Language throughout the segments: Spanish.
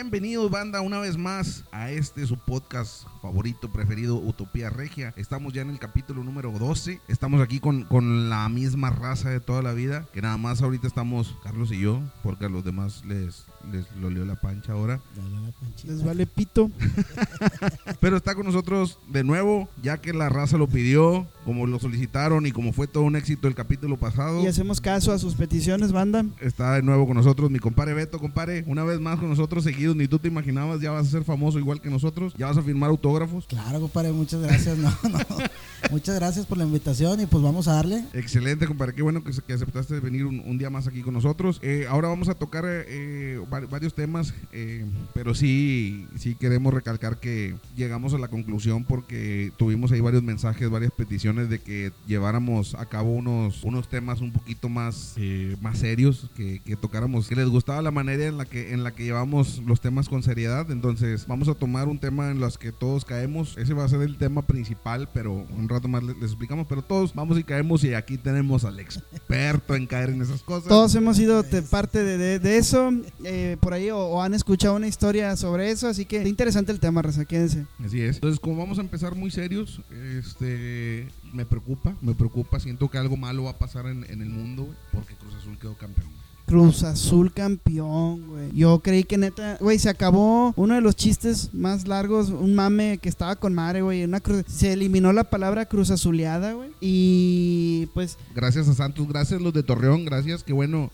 Bienvenidos, banda, una vez más a este su podcast favorito, preferido, Utopía Regia. Estamos ya en el capítulo número 12. Estamos aquí con, con la misma raza de toda la vida. Que nada más ahorita estamos Carlos y yo, porque a los demás les, les lo leo la pancha ahora. Les vale pito. Pero está con nosotros de nuevo, ya que la raza lo pidió, como lo solicitaron y como fue todo un éxito el capítulo pasado. Y hacemos caso a sus peticiones, banda. Está de nuevo con nosotros mi compadre Beto, compadre. Una vez más con nosotros ni tú te imaginabas, ya vas a ser famoso igual que nosotros. Ya vas a firmar autógrafos. Claro, compadre, muchas gracias. No, no. Muchas gracias por la invitación y pues vamos a darle. Excelente, compadre. Qué bueno que, aceptaste venir un, día más aquí con nosotros. Eh, ahora vamos a tocar eh, varios temas, eh, pero sí, sí queremos recalcar que llegamos a la conclusión porque tuvimos ahí varios mensajes, varias peticiones de que lleváramos a cabo unos, unos temas un poquito más, eh, más serios, que, que, tocáramos, que les gustaba la manera en la que en la que llevamos los temas con seriedad. Entonces vamos a tomar un tema en los que todos caemos. Ese va a ser el tema principal, pero un rato más les, les explicamos. Pero todos vamos y caemos y aquí tenemos al experto en caer en esas cosas. Todos hemos sido de parte de, de, de eso, eh, por ahí o, o, han escuchado una historia sobre eso, así que interesante el tema, Raza, quédense. Así es. Entonces, como vamos a empezar muy serios, este me preocupa, me preocupa, siento que algo malo va a pasar en, en el mundo porque Cruz Azul quedó campeón. Cruz Azul campeón, güey. Yo creí que neta, güey, se acabó uno de los chistes más largos, un mame que estaba con madre, güey. Una cruz, se eliminó la palabra Cruz Azuleada, güey. Y pues. Gracias a Santos, gracias los de Torreón, gracias. Qué bueno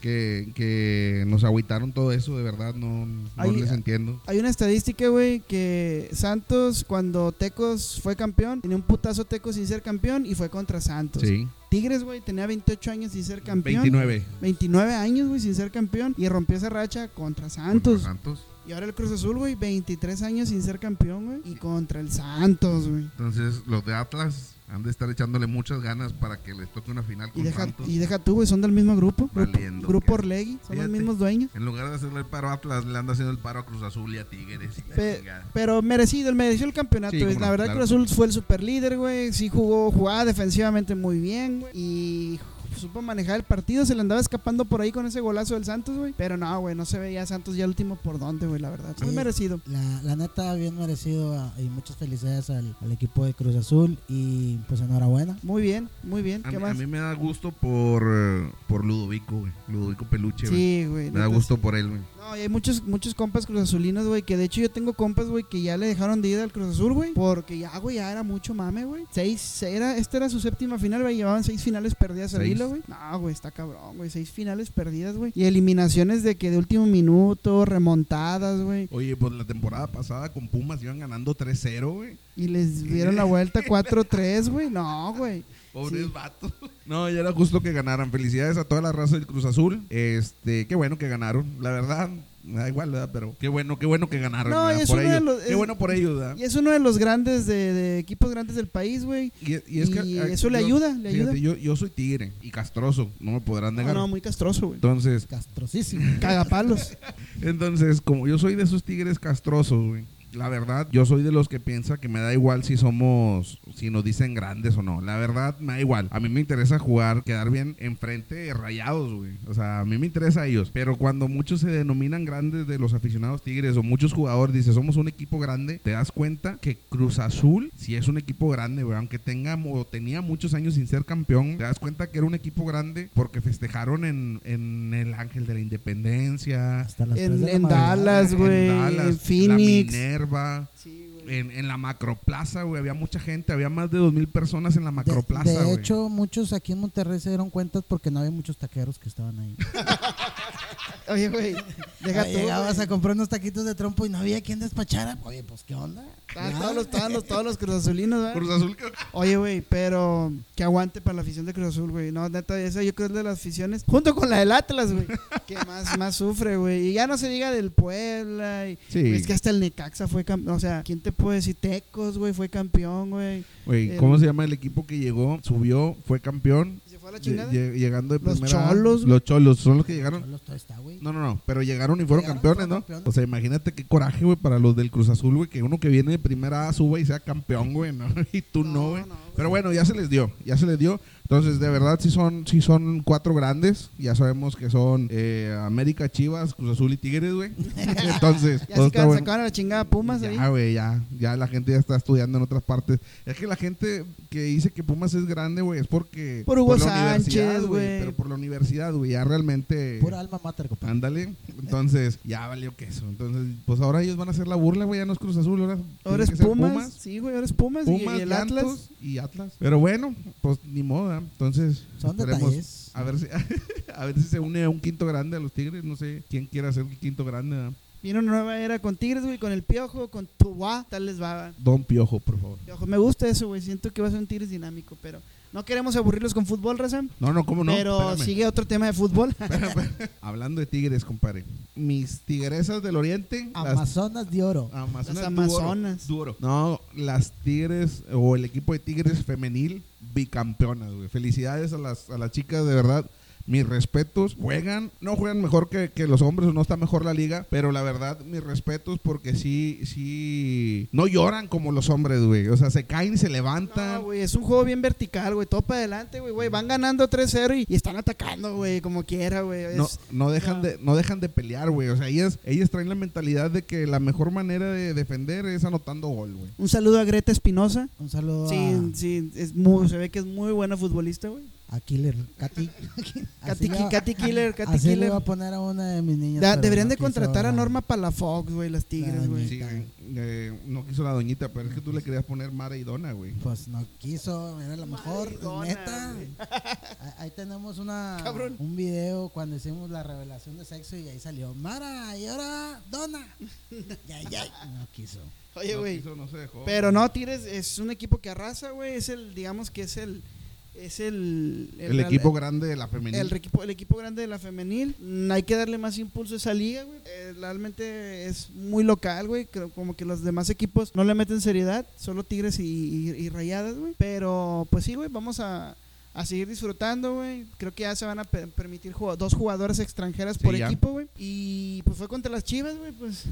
que, que nos agüitaron todo eso, de verdad, no, no hay, les entiendo. Hay una estadística, güey, que Santos, cuando Tecos fue campeón, tenía un putazo Tecos sin ser campeón y fue contra Santos. Sí. Tigres, güey, tenía 28 años sin ser campeón. 29. 29 años, güey, sin ser campeón. Y rompió esa racha contra Santos. Contra Santos. Y ahora el Cruz Azul, güey, 23 años sin ser campeón, güey. Y contra el Santos, güey. Entonces, los de Atlas han de estar echándole muchas ganas para que les toque una final con y deja, Santos. Y deja tú, güey, son del mismo grupo. Valiendo, grupo grupo Orlegui, son Fíjate, los mismos dueños. En lugar de hacerle el paro a Atlas, le anda haciendo el paro a Cruz Azul y a Tigres. Y Pe pero merecido, él mereció el campeonato. Sí, la verdad, claro. Cruz Azul fue el super líder, güey. Sí jugó, jugaba defensivamente muy bien, güey. Y supo manejar el partido, se le andaba escapando por ahí con ese golazo del Santos, güey. Pero no, güey, no se veía Santos ya el último por dónde, güey, la verdad. Sí, Muy merecido. La, la, neta, bien merecido a, y muchas felicidades al, al, equipo de Cruz Azul y pues enhorabuena. Muy bien, muy bien. A, ¿Qué mí, más? a mí me da gusto por, uh, por Ludovico, güey. Ludovico Peluche, Sí, güey. Me da gusto por él, güey. No, y hay muchos, muchos compas cruzazulinos, güey, que de hecho yo tengo compas, güey, que ya le dejaron de ir al Cruz Azul, güey, porque ya, güey, ya era mucho mame, güey. Seis, era, esta era su séptima final, güey, llevaban seis finales perdidas al hilo, güey. No, güey, está cabrón, güey, seis finales perdidas, güey. Y eliminaciones de que de último minuto, remontadas, güey. Oye, pues la temporada pasada con Pumas iban ganando 3-0, güey. Y les dieron la vuelta 4-3, güey. No, güey. Pobres sí. vatos. No, ya era justo que ganaran. Felicidades a toda la raza del Cruz Azul. Este, qué bueno que ganaron. La verdad, me da igual, ¿verdad? Pero qué bueno, qué bueno que ganaron. No, ¿verdad? es por uno ellos. de los- qué bueno por ellos, ¿verdad? Y es uno de los grandes, de, de equipos grandes del país, güey. Y, y es que y ah, eso le yo- ayuda, le fíjate, ayuda. Yo, yo soy tigre y castroso, no me podrán No, negar. no, muy castroso, güey. Entonces, Castrosísimo. Cagapalos. entonces, como yo soy de esos tigres castrosos, güey. La verdad, yo soy de los que piensa que me da igual si somos, si nos dicen grandes o no. La verdad, me da igual. A mí me interesa jugar, quedar bien enfrente rayados, güey. O sea, a mí me interesa a ellos. Pero cuando muchos se denominan grandes de los aficionados tigres o muchos jugadores dicen somos un equipo grande, te das cuenta que Cruz Azul sí es un equipo grande, güey. Aunque tenga o tenía muchos años sin ser campeón, te das cuenta que era un equipo grande porque festejaron en, en el Ángel de la Independencia. Hasta las En, de la en. Dallas, en güey. En La Phoenix. Sí, güey. En, en la macroplaza, güey, había mucha gente, había más de dos mil personas en la macroplaza, de güey. hecho, muchos aquí en Monterrey se dieron cuenta porque no había muchos taqueros que estaban ahí. Oye, güey. Llegabas a comprar unos taquitos de trompo y no había quien despachara. Oye, pues, ¿qué onda? Ah, todos los, todos los, todos los. Cruz Azul, que- Oye, güey, pero que aguante para la afición de Cruz Azul, güey. No, neta, esa yo creo es de las aficiones, junto con la del Atlas, güey, que más, más sufre, güey. Y ya no se diga del Puebla. Y, Sí. Es que hasta el Necaxa fue campeón. O sea, ¿quién te puede decir? Tecos, güey, fue campeón, güey. Güey, El- ¿cómo se llama el equipo que llegó, subió, fue campeón? ¿Se fue a la chingada? lle- llegando de Los primera. Cholos. Los cholos, son los que llegaron. Cholos está. No, no, no, pero llegaron y fueron Llegaron campeones, ¿no? campeones. O sea, imagínate qué coraje, güey, para los del Cruz Azul, güey, que uno que viene de primera A suba y sea campeón, güey, ¿no? Y tú no, güey. no. Pero bueno, ya se les dio, ya se les dio. Entonces, de verdad, sí son, sí son cuatro grandes. Ya sabemos que son eh, América, Chivas, Cruz Azul y Tigres, güey. Entonces, Ya se está ca- bueno. la chingada Pumas ahí. Ya, güey, ya. Ya la gente ya está estudiando en otras partes. Es que la gente que dice que Pumas es grande, güey, es porque... Por Hugo la universidad, Sánchez, güey. Pero por la universidad, güey, ya realmente... Pura alma mater, compadre. Ándale. Entonces, ya valió queso. Entonces, pues ahora ellos van a hacer la burla, güey. Ya no es Cruz Azul, ahora, Ahora es que Pumas. Sí, güey, ahora es Pumas. y- Pumas, y, el Atlas. y Atlas. Pero bueno, pues ni moda. Entonces, Son detalles. A ver, si, a ver si se une a un quinto grande a los Tigres. No sé quién quiera ser el quinto grande. ¿verdad? Viene una nueva era con Tigres, güey, con el Piojo, con Tubá. Tal les va. Don Piojo, por favor. Piojo. Me gusta eso, güey. Siento que va a ser un Tigres dinámico, pero no queremos aburrirlos con fútbol, Raza. No, no, ¿cómo no? pero Espérame. sigue otro tema de fútbol. Hablando de Tigres, compadre. Mis tigresas del oriente. las- Amazonas de oro. Amazonas. Las duro, Amazonas. Duro. No, las Tigres o el equipo de Tigres femenil bicampeonas, güey. Felicidades a las, a las chicas, de verdad. Mis respetos. Juegan, no juegan mejor que, que los hombres, o no está mejor la liga, pero la verdad, mis respetos porque sí, sí. No lloran como los hombres, güey. O sea, se caen y se levantan. No, güey, es un juego bien vertical, güey. Todo para adelante, güey, güey. Van ganando 3-0 y, y están atacando, güey, como quiera, güey. Es- no, no dejan de no dejan de pelear, güey. O sea, ellas, ellas traen la mentalidad de que la mejor manera de defender es anotando gol, güey. Un saludo a Greta Espinosa. Un saludo Sí, sí, es muy, se ve que es muy buena futbolista, güey. A, Killer, Katy. Katy, Katy Killer, Katy Así le Killer. voy a poner a una de mis niñas. Da- deberían no de quiso contratar a la- Norma Palafox, güey, las tigres, La güey. Sí. Eh, no quiso la doñita, pero es que tú le querías poner Mara y Dona, güey. Pues no quiso, era la mejor, Maradona, neta. Ahí- tenemos una Cabrón. un video cuando hicimos la revelación de sexo y ahí salió Mara y ahora Donna. ya, ya, no quiso. Oye, No güey. quiso, no dejó. Pero no, Tigres es un equipo que arrasa, güey. Es el, digamos que es el. Es el. El, equipo grande de la femenil. El, equipo, el equipo grande de la femenil. Hay que darle más impulso a esa liga, güey. Eh, realmente es muy local, güey. Creo como que los demás equipos no le meten seriedad. Solo Tigres y, y- y Rayadas, güey. Pero pues sí, güey. Vamos a, a seguir disfrutando, güey. Creo que ya se van a pe- permitir jug- dos jugadoras extranjeras Sí, por ya. equipo, güey. Y pues fue contra las chivas, güey. Pues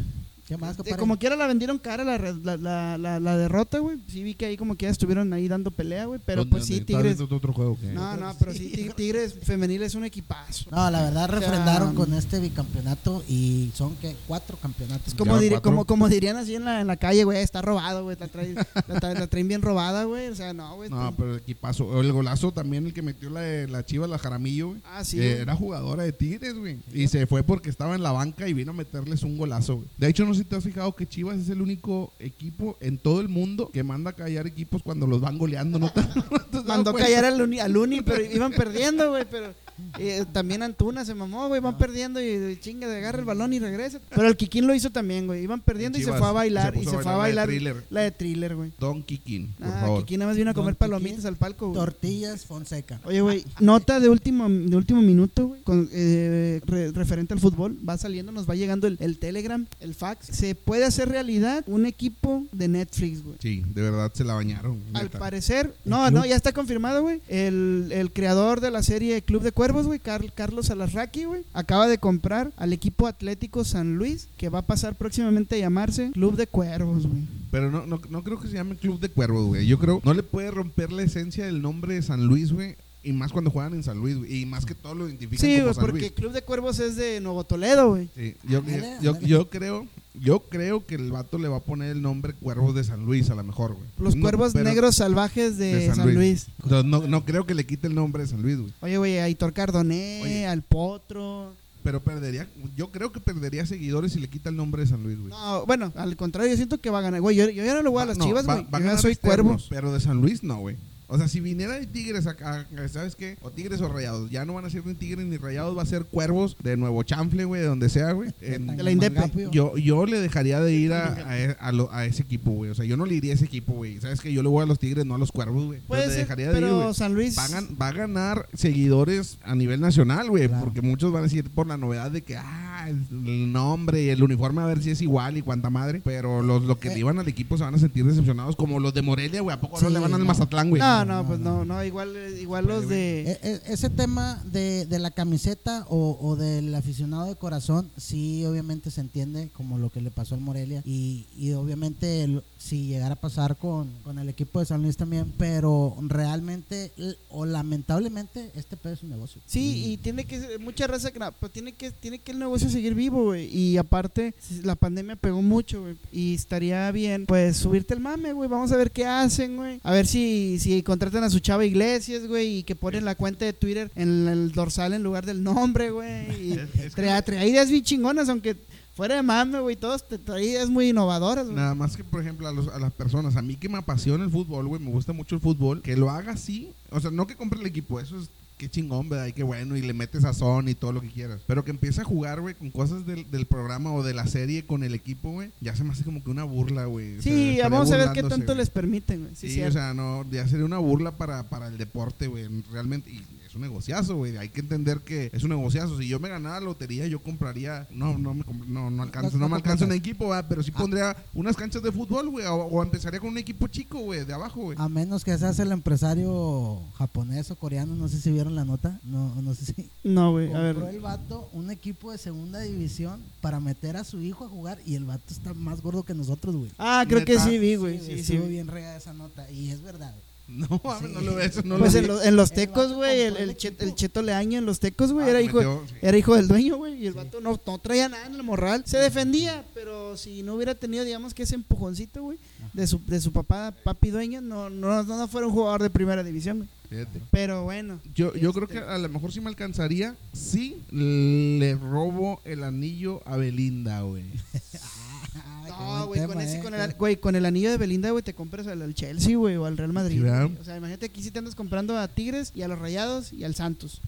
¿Qué más, eh, compadre? como quiera la vendieron cara la, la, la, la- la derrota, güey. Sí vi que ahí como que ya estuvieron ahí dando pelea, güey. Pero ¿Dónde- pues sí, Tigres... otro juego No, no, pero sí, Tig- Tigres femenil es un equipazo. No, la verdad sea, refrendaron con este bicampeonato y son que cuatro campeonatos. Como, cuatro. como, como dirían así en la, en la calle, güey, está robado, güey. La, trae- la, trae- la traen bien robada, güey. O sea, no, güey. No, pero el equipazo. El golazo también, el que metió la, de la chiva, la Jaramillo, güey. Ah, sí. Eh, era jugadora de Tigres, güey. Y se fue porque estaba en la banca y vino a meterles un golazo, güey. De hecho, no sé si te has fijado que Chivas es el único equipo en todo el mundo que manda a callar equipos cuando los van goleando. ¿no te- no te has dado Mandó callar al Uni, al Uni, pero iban perdiendo, güey. Pero eh, también Antuna se mamó, güey. Van perdiendo y, y chinga, agarra el balón y regresa. Pero el Kikín lo hizo también, güey. Iban perdiendo y se fue a bailar. se Y se fue a la de bailar Thriller. la de thriller, güey. Don Kikin, por Ah, favor. Kikín nada más vino a comer Don Kikín. palomitas al palco, güey. Tortillas Fonseca. Oye, güey, nota de último, de último minuto, güey, con, eh, re- referente al fútbol. Va saliendo, nos va llegando el, el Telegram, el fax. Se puede hacer realidad un equipo de Netflix, güey. Sí, de verdad se la bañaron. Al neta. parecer, no, no, ya está confirmado, güey. El, el creador de la serie Club de Cuervos, güey, Carl- Carlos Alarraqui, güey, acaba de comprar al equipo Atlético San Luis, que va a pasar próximamente a llamarse Club de Cuervos, güey. Pero no, no, no creo que se llame Club de Cuervos, güey. Yo creo, no le puede romper la esencia del nombre de San Luis, güey. Y más cuando juegan en San Luis, güey. Y más que todo lo identifican Sí, como güey, San porque Luis. Club de Cuervos es de Nuevo Toledo, güey. Sí, yo, yo, ándale. yo creo, yo creo que el vato le va a poner el nombre Cuervos de San Luis, a lo mejor, güey. Los No, Cuervos Negros Salvajes de, de San, Luis. Entonces, no, no creo que le quite el nombre de San Luis, güey. Oye, güey, a Hitor Cardoné, Oye. al Potro. Pero perdería, yo creo que perdería seguidores si le quita el nombre de San Luis, güey. No, bueno, al contrario, yo siento que va a ganar. Güey, yo, yo ya no le voy a las no, chivas, va- güey. va a Yo ya ganar soy externos, cuervo. Pero de San Luis no, güey. O sea, si viniera de Tigres acá, ¿sabes qué? O Tigres o Rayados. Ya no van a ser ni Tigres ni Rayados, va a ser Cuervos de Nuevo Chanfle, güey, de donde sea, güey. De la Indepe. Yo, yo le dejaría de ir a, a, e- a lo- a ese equipo, güey. O sea, yo no le iría a ese equipo, güey. ¿Sabes qué? Yo le voy a los Tigres, no a los Cuervos, güey. Puede ser, dejaría de ir, pero güey. San Luis. Va a, va a ganar seguidores a nivel nacional, güey. Claro. Porque muchos van a decir por la novedad de que, ah, el nombre y el uniforme a ver si es igual y cuánta madre. Pero los, los que Eh. le iban al equipo se van a sentir decepcionados, como los de Morelia, güey. ¿A poco no le van al. Mazatlán, güey? No, No, no, pues no, no, igual, igual los de... E- e- ese tema de, de la camiseta o, o del aficionado de corazón, sí, obviamente se entiende como lo que le pasó al Morelia. Y, y obviamente, el- si llegara a pasar con, con el equipo de San Luis también, pero realmente o lamentablemente, este pedo es un negocio. Sí, y tiene que ser- mucha raza pues tiene que tiene que el negocio seguir vivo, güey. Y aparte la pandemia pegó mucho, güey, y estaría bien pues subirte el mame, güey. Vamos a ver qué hacen, güey. A ver si si contratan a su chava Iglesias, güey, y que ponen la cuenta de Twitter en el dorsal en lugar del nombre, güey. Trae, trae ideas bien chingonas, aunque fuera de mame, güey, todos te trae ideas muy innovadoras, güey. Nada más que, por ejemplo, a, los- a las personas, a mí que me apasiona el fútbol, güey, me gusta mucho el fútbol, que lo haga así. O sea, no que compre el equipo, eso es qué chingón, ¿verdad? Y qué bueno, y le metes sazón y todo lo que quieras. Pero que empiece a jugar, güey, con cosas del, del programa o de la serie con el equipo, güey, ya se me hace como que una burla, güey. O sea, Sí, vamos a ver qué tanto les permiten, güey. Sí, o sea, no, ya sería una burla para, para el deporte, güey, realmente. Y es un negociazo, güey. Hay que entender que es un negociazo. Si yo me ganara la lotería, yo compraría. No, no me, comp- no, no alcanza, No, me alcanza un equipo, ¿verdad? pero sí Ah. pondría unas canchas de fútbol, güey. O, o empezaría con un equipo chico, güey, de abajo, güey. A menos que seas el empresario japonés o coreano, no sé si vieron la nota, no, no sé si... No, güey, a Compró ver. el vato un equipo de segunda división para meter a su hijo a jugar y el vato está más gordo que nosotros, güey. Ah, creo que sí vi, güey. Sí, Sí, sí. bien regada esa nota y es verdad. No, mames, Sí. no lo ves, no pues lo en, lo- en los tecos, güey, el, el el, Chet- equipo. el Cheto Leaño en los tecos, güey, Ah, era, hijo, metió, sí. era hijo del dueño, güey, y el Sí. vato no, no traía nada en el morral. Se defendía, pero si no hubiera tenido, digamos, que ese empujoncito, güey, de su, de su papá, papi dueño, no, no, no, no fuera un jugador de primera división, güey. Fíjate. Pero bueno. Yo, yo creo Este- que a lo mejor sí me alcanzaría si le robo el anillo a Belinda, güey. Ay, No, güey, con, ese, eh. con, el, güey, con el anillo de Belinda, güey, te compras al, al Chelsea, güey, o al Real Madrid. O sea, imagínate aquí si te andas comprando a Tigres y a los Rayados y al Santos.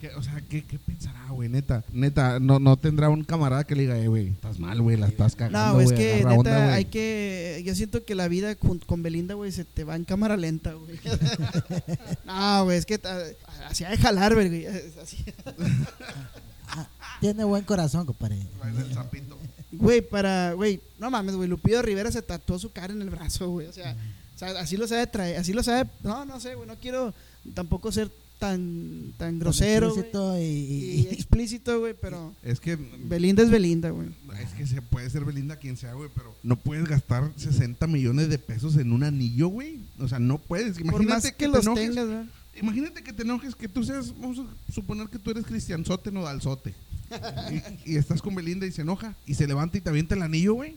¿Qué- o sea, ¿qué, qué pensará, güey? Neta, neta, no, no tendrá un camarada que le diga, eh, güey, estás mal, güey, la estás cagando, No, güey, es que neta, onda, güey". hay que. Yo siento que la vida con, con Belinda, güey, se te va en cámara lenta, güey. no, güey, es que así ha de jalar, güey. así. Ah, tiene buen corazón, compadre. El sapito. Güey, para. Güey, no mames, güey. Lupillo Rivera se tatuó su cara en el brazo, güey. O sea, o sea, así lo sabe traer. Así lo sabe. No, no sé, güey. No quiero tampoco ser tan, tan grosero. Explícito y- Y y- explícito, güey, pero. Es que Belinda es Belinda, güey. es que se puede ser Belinda quien sea, güey, pero no puedes gastar 60 millones de pesos en un anillo, güey. O sea, no puedes. Imagínate Por más que, los enojes, tengas, güey. Imagínate que te enojes, que tú seas, vamos a suponer que tú eres cristianzote, nodalzote. Y, y estás con Belinda y se enoja y se levanta y te avienta el anillo, güey.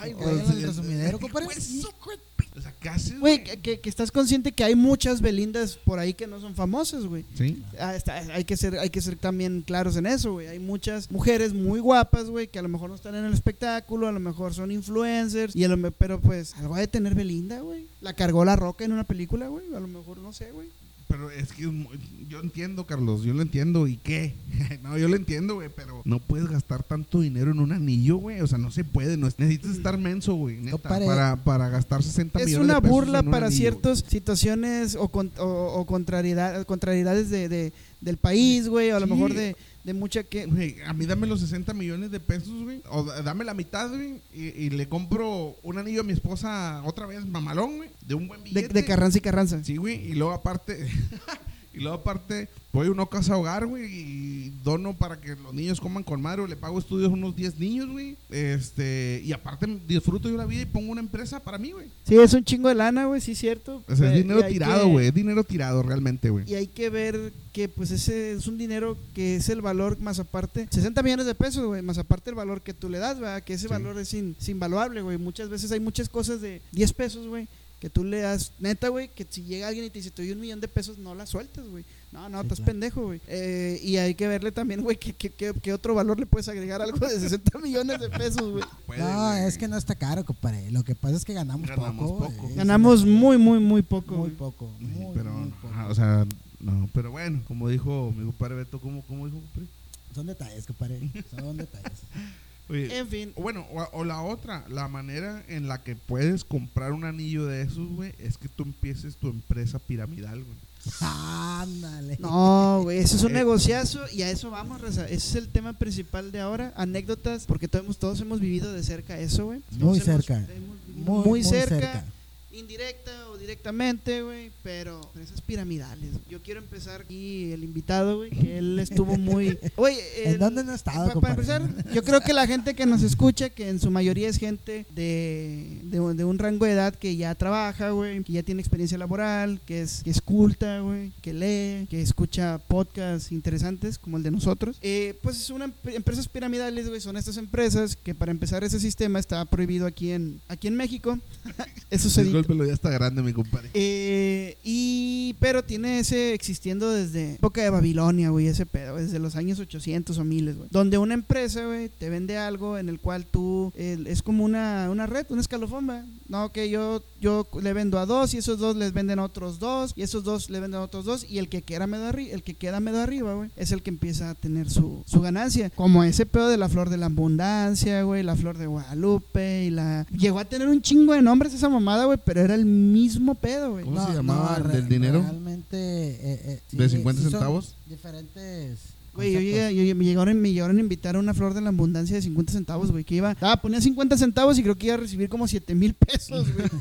Ay, güey, vayan al sí, resumidero, ¿qué compadre. fue eso, güey? O sea, ¿qué haces, Güey, que, que- que estás consciente que hay muchas Belindas por ahí que no son famosas, güey. Sí. Ah, está- hay que ser hay que ser también claros en eso, güey. Hay muchas mujeres muy guapas, güey, que a lo mejor no están en el espectáculo, a lo mejor son influencers, y a lo pero pues algo ha de tener Belinda, güey. La cargó la roca en una película, güey. A lo mejor no sé, güey. Pero es que es muy- yo entiendo, Carlos, yo lo entiendo. ¿Y qué? no, yo lo entiendo, güey, pero no puedes gastar tanto dinero en un anillo, güey. O sea, no se puede. No, es- necesitas estar menso, güey, neta, para, para gastar 60 Es millones una de pesos burla en un para ciertas situaciones o, con- o, o contrariedad- contrariedades de, de- del país, güey, o a lo mejor de, de mucha que... Güey, a mí dame los 60 millones de pesos, güey. O da- dame la mitad, güey. Y, y le compro un anillo a mi esposa otra vez, mamalón, güey. De un buen De, billete. de Carranza y Carranza. Sí, güey. Y luego aparte. y luego aparte, voy a una casa hogar, güey. Y dono para que los niños coman con madre. o Le pago estudios a unos 10 niños, güey. Este. Y aparte, disfruto yo la vida y pongo una empresa para mí, güey. Sí, es un chingo de lana, güey, sí, cierto. O sea, es Eh, dinero tirado, güey. Es dinero tirado realmente, güey. Y hay que ver que pues ese es un dinero que es el valor más aparte, 60 millones de pesos, güey, más aparte el valor que tú le das, ¿verdad? Que ese Sí. valor es, in- es invaluable, güey. Muchas veces hay muchas cosas de 10 pesos, güey, que tú le das, neta, güey, que si llega alguien y te dice, te doy un millón de pesos, no la sueltas, güey. No, no, Sí, estás claro. pendejo, güey. Eh, y hay que verle también, güey, que, que, que- que otro valor le puedes agregar algo de 60 millones de pesos, güey. No, es que no está caro, compadre. Lo que pasa es que ganamos, Ganamos poco. Ganamos muy, muy, muy poco. muy poco. Muy, pero, muy poco. ajá, o sea, no, pero bueno, como dijo mi compadre Beto, ¿cómo, cómo dijo, compadre? Son detalles, compadre. Son detalles. Oye, En fin, bueno, o, o la otra, la manera en la que puedes comprar un anillo de esos, güey, es que tú empieces tu empresa piramidal, güey. Ándale. No, güey, eso es un Eh. negociazo y a eso vamos, Raza. Ese es el tema principal de ahora. Anécdotas, porque todos, todos hemos vivido de cerca eso, güey. Muy hemos- cerca. hemos Muy, muy, muy cerca. Indirecta o directamente, güey, pero empresas piramidales. Yo quiero empezar aquí el invitado, güey, que él estuvo muy... ¿En dónde no ha estado, pa- Para compadre? empezar, yo creo que la gente que nos escucha, que en su mayoría es gente de, de, un- de un rango de edad que ya trabaja, güey, que ya tiene experiencia laboral, que es, que es culta, güey, que lee, que escucha podcasts interesantes como el de nosotros. Eh, pues es una emp- empresas piramidales, güey, son estas empresas que para empezar ese sistema está prohibido aquí en, aquí en México. Eso se Discúlpelo, ya está grande, mi compadre. eh, y pero tiene ese existiendo desde época de Babilonia, güey, ese pedo, desde los años 800 o miles, güey. Donde una empresa, güey, te vende algo en el cual tú es como una, una red, un escalofón. No, que yo yo le vendo a dos y esos dos les venden a otros dos y esos dos le venden a otros dos y el que queda medio arriba, el que queda medio arriba, güey, es el que empieza a tener su, su ganancia. Como ese pedo de la flor de la abundancia, güey, la flor de Guadalupe y la llegó a tener un chingo de nombres esa mamada, güey, pero era el mismo pedo, güey. ¿Cómo se llamaba el del dinero? Realmente. eh, eh, sí, ¿De 50 sí son centavos? Diferentes. Güey, yo llegué, yo- me, llegaron, me llegaron a invitar a una flor de la abundancia de 50 centavos, güey. Que iba, ah, ponía 50 centavos y creo que iba a recibir como 7 mil pesos, güey.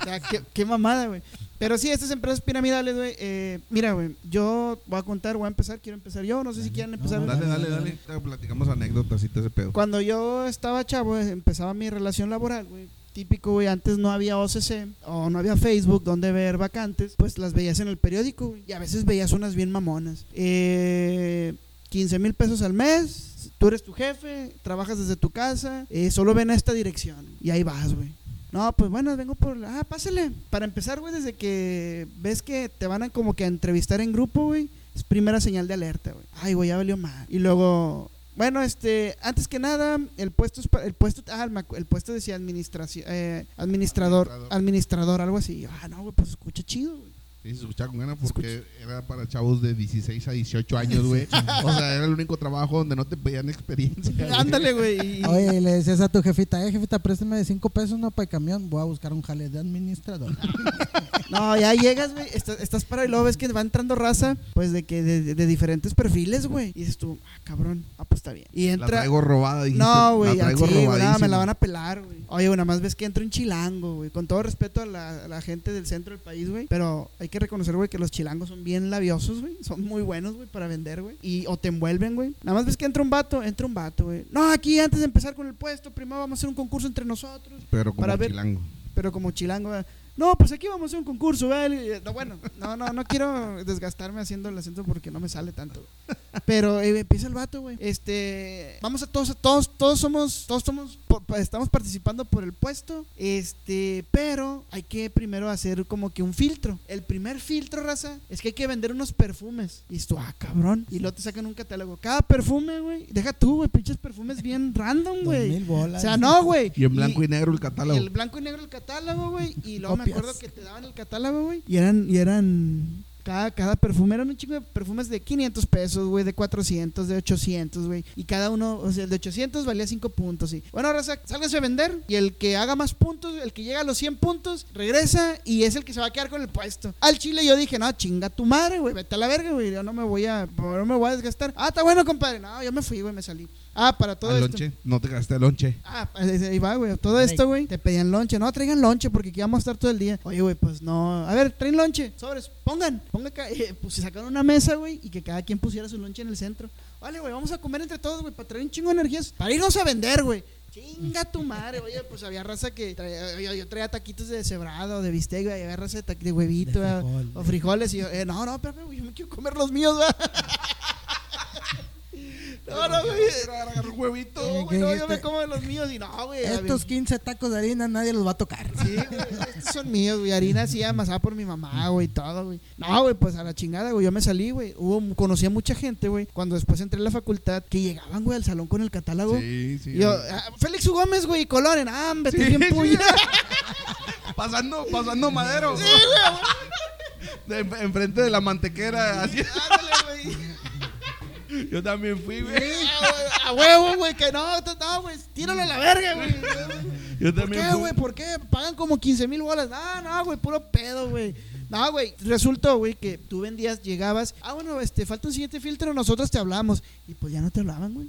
O sea, qué, qué mamada, güey. Pero sí, estas empresas piramidales, güey. eh, mira, güey, yo voy a contar, voy a empezar, quiero empezar yo. No sé si quieren No, empezar. Dale, dale, dale. Te Platicamos anécdotas y todo ese pedo. Cuando yo estaba chavo, eh, empezaba mi relación laboral, güey. Típico, güey, antes no había OCC o no había Facebook donde ver vacantes, pues las veías en el periódico. Y a veces veías unas bien mamonas. Eh, 15 mil pesos al mes, tú eres tu jefe, trabajas desde tu casa, eh, solo ven a esta dirección. Y ahí vas, güey. No, pues bueno, vengo por... la- Ah, pásale. Para empezar, güey, desde que ves que te van a como que a entrevistar en grupo, güey, es primera señal de alerta, güey. Ay, güey, ya valió mal. Y luego... Bueno, este, antes que nada, el puesto es el puesto, ah, el puesto decía administración, eh, administrador, Administrador. administrador, algo así. Ah, no, güey, pues escucha chido, güey. Sí, se escuchaba con ganas porque era para chavos de 16 a 18 años, güey. o sea, era el único trabajo donde no te pedían experiencia. Ándale, güey. y- Oye, y le decías a tu jefita, eh, jefita, préstame de 5 pesos, no para el camión, voy a buscar un jale de administrador. No, ya llegas, güey, estás, estás para y luego ves que va entrando raza, pues de que de, de- diferentes perfiles, güey. Y dices tú, ah, cabrón, ah, pues está bien. Y La entra. traigo robada, dijiste. No, güey, La así, traigo güey, nada, me la van a pelar, güey. Oye, nada más ves que entra un chilango, güey. Con todo respeto a la, a la gente del centro del país, güey. Pero hay que reconocer, güey, que los chilangos son bien labiosos, güey. Son muy buenos, güey, para vender, güey. Y o te envuelven, güey. Nada más ves que entra un vato, entra un vato, güey. No, aquí antes de empezar con el puesto, primero vamos a hacer un concurso entre nosotros. Pero como para ver- chilango. Pero como chilango, ¿verdad? no, pues aquí vamos a hacer un concurso, ¿vale? No, bueno, no, no, no quiero desgastarme haciendo el acento porque no me sale tanto. Pero eh, empieza el vato, güey. Este, vamos a todos, todos, todos somos, todos somos, estamos participando por el puesto. Este, pero hay que primero hacer como que un filtro. El primer filtro, raza, es que hay que vender unos perfumes. Y esto, ah, cabrón. Y luego te sacan un catálogo. Cada perfume, güey, deja tú, güey, pinches perfumes bien random, güey. mil bolas. O sea, no, güey. Y en blanco y negro el catálogo. El blanco y negro el catálogo, güey. Y luego me acuerdo que te daban el catálogo, güey. Y eran, y eran. Cada, cada perfume eran un chingo de perfumes de 500 pesos, güey, de 400, de 800, güey. Y cada uno, o sea, el de 800 valía 5 puntos, sí. Bueno, raza, sálganse a vender. Y el que haga más puntos, el que llega a los 100 puntos, regresa y es el que se va a quedar con el puesto. Al chile yo dije, no, chinga tu madre, güey, vete a la verga, güey. Yo no me voy a, no me voy a desgastar. Ah, está bueno, compadre. No, yo me fui, güey, me salí. Ah, para todo esto. lonche. No te gasté el lonche. Ah, pues, ahí va, güey. Todo esto, güey. Te pedían lonche. No, traigan lonche porque aquí vamos a estar todo el día. Oye, güey, pues no. A ver, traen lonche. Sobres. Pongan. Pongan. eh, pues se sacaron una mesa, güey. Y que cada quien pusiera su lonche en el centro. Vale, güey, vamos a comer entre todos, güey. Para traer un chingo de energías. Para irnos a vender, güey. Chinga tu madre, oye, pues había raza que traía- yo, yo traía taquitos de cebrado, de bistec, güey, había raza de, de huevito, De frijol. o frijoles, y yo, eh, no, no, güey, yo me quiero comer los míos, güey. No, no, güey. Agarrar un huevito. Eh, güey, no, yo me como de los míos y no, güey. Estos 15 tacos de harina nadie los va a tocar. Sí, güey, estos son míos, güey. Harina así amasada por mi mamá, güey, todo, güey. No, güey, pues a la chingada, güey. Yo me salí, güey. Hubo, conocí a mucha gente, güey. Cuando después entré a la facultad, que llegaban, güey, al salón con el catálogo. Sí, sí. Yo, ah, Félix. Gómez, güey, y Coloren. Ah, vete Sí, bien sí. puña. Pasando, pasando madero. De, enfrente de la mantequera. Así. Ándale, güey. Yo también fui, güey. Ah, güey, A huevo, güey, que no, no, güey. Tíralo a la verga, güey. Yo ¿Por también qué, fui. güey? ¿Por qué? Pagan como 15 mil bolas. No, no, güey, puro pedo, güey. No, güey, resultó, güey, que tú vendías, llegabas. Ah, bueno, este, falta un siguiente filtro, nosotros te hablamos. Y pues ya no te hablaban, güey.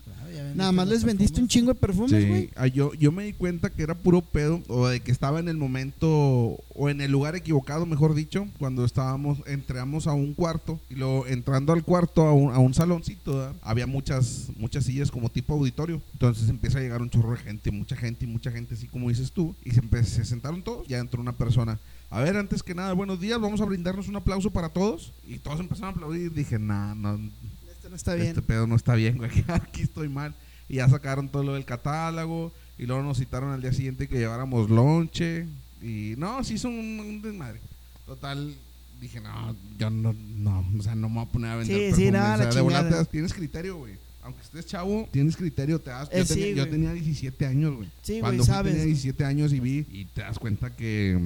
Nada más les vendiste un chingo de perfumes, Sí, güey. ah, yo, yo me di cuenta que era puro pedo, o de que estaba en el momento, o en el lugar equivocado, mejor dicho, cuando estábamos, entramos a un cuarto, y luego entrando al cuarto, a un, a un saloncito, ¿verdad? había muchas, muchas sillas como tipo auditorio, entonces empieza a llegar un chorro de gente, mucha gente y mucha gente, así como dices tú, y se, se sentaron todos, ya entró una persona. A ver, antes que nada, buenos días, vamos a brindarnos un aplauso para todos. Y todos empezaron a aplaudir. Dije, nah, no, Esto no está bien. este pedo no está bien, güey. Aquí estoy mal. Y ya sacaron todo lo del catálogo. Y luego nos citaron al día siguiente que lleváramos lonche. Y no, sí hizo un, un desmadre. Total, dije, no, yo no, no, o sea, no me voy a poner a vender Sí, sí, no, o la sea, de te das- tienes criterio, güey. Aunque estés chavo, tienes criterio, te das. Eh, yo, sí, tenía, yo güey. tenía 17 años, güey. Sí, güey, Cuando fui sabes. tenía 17 años y vi, y te das cuenta que,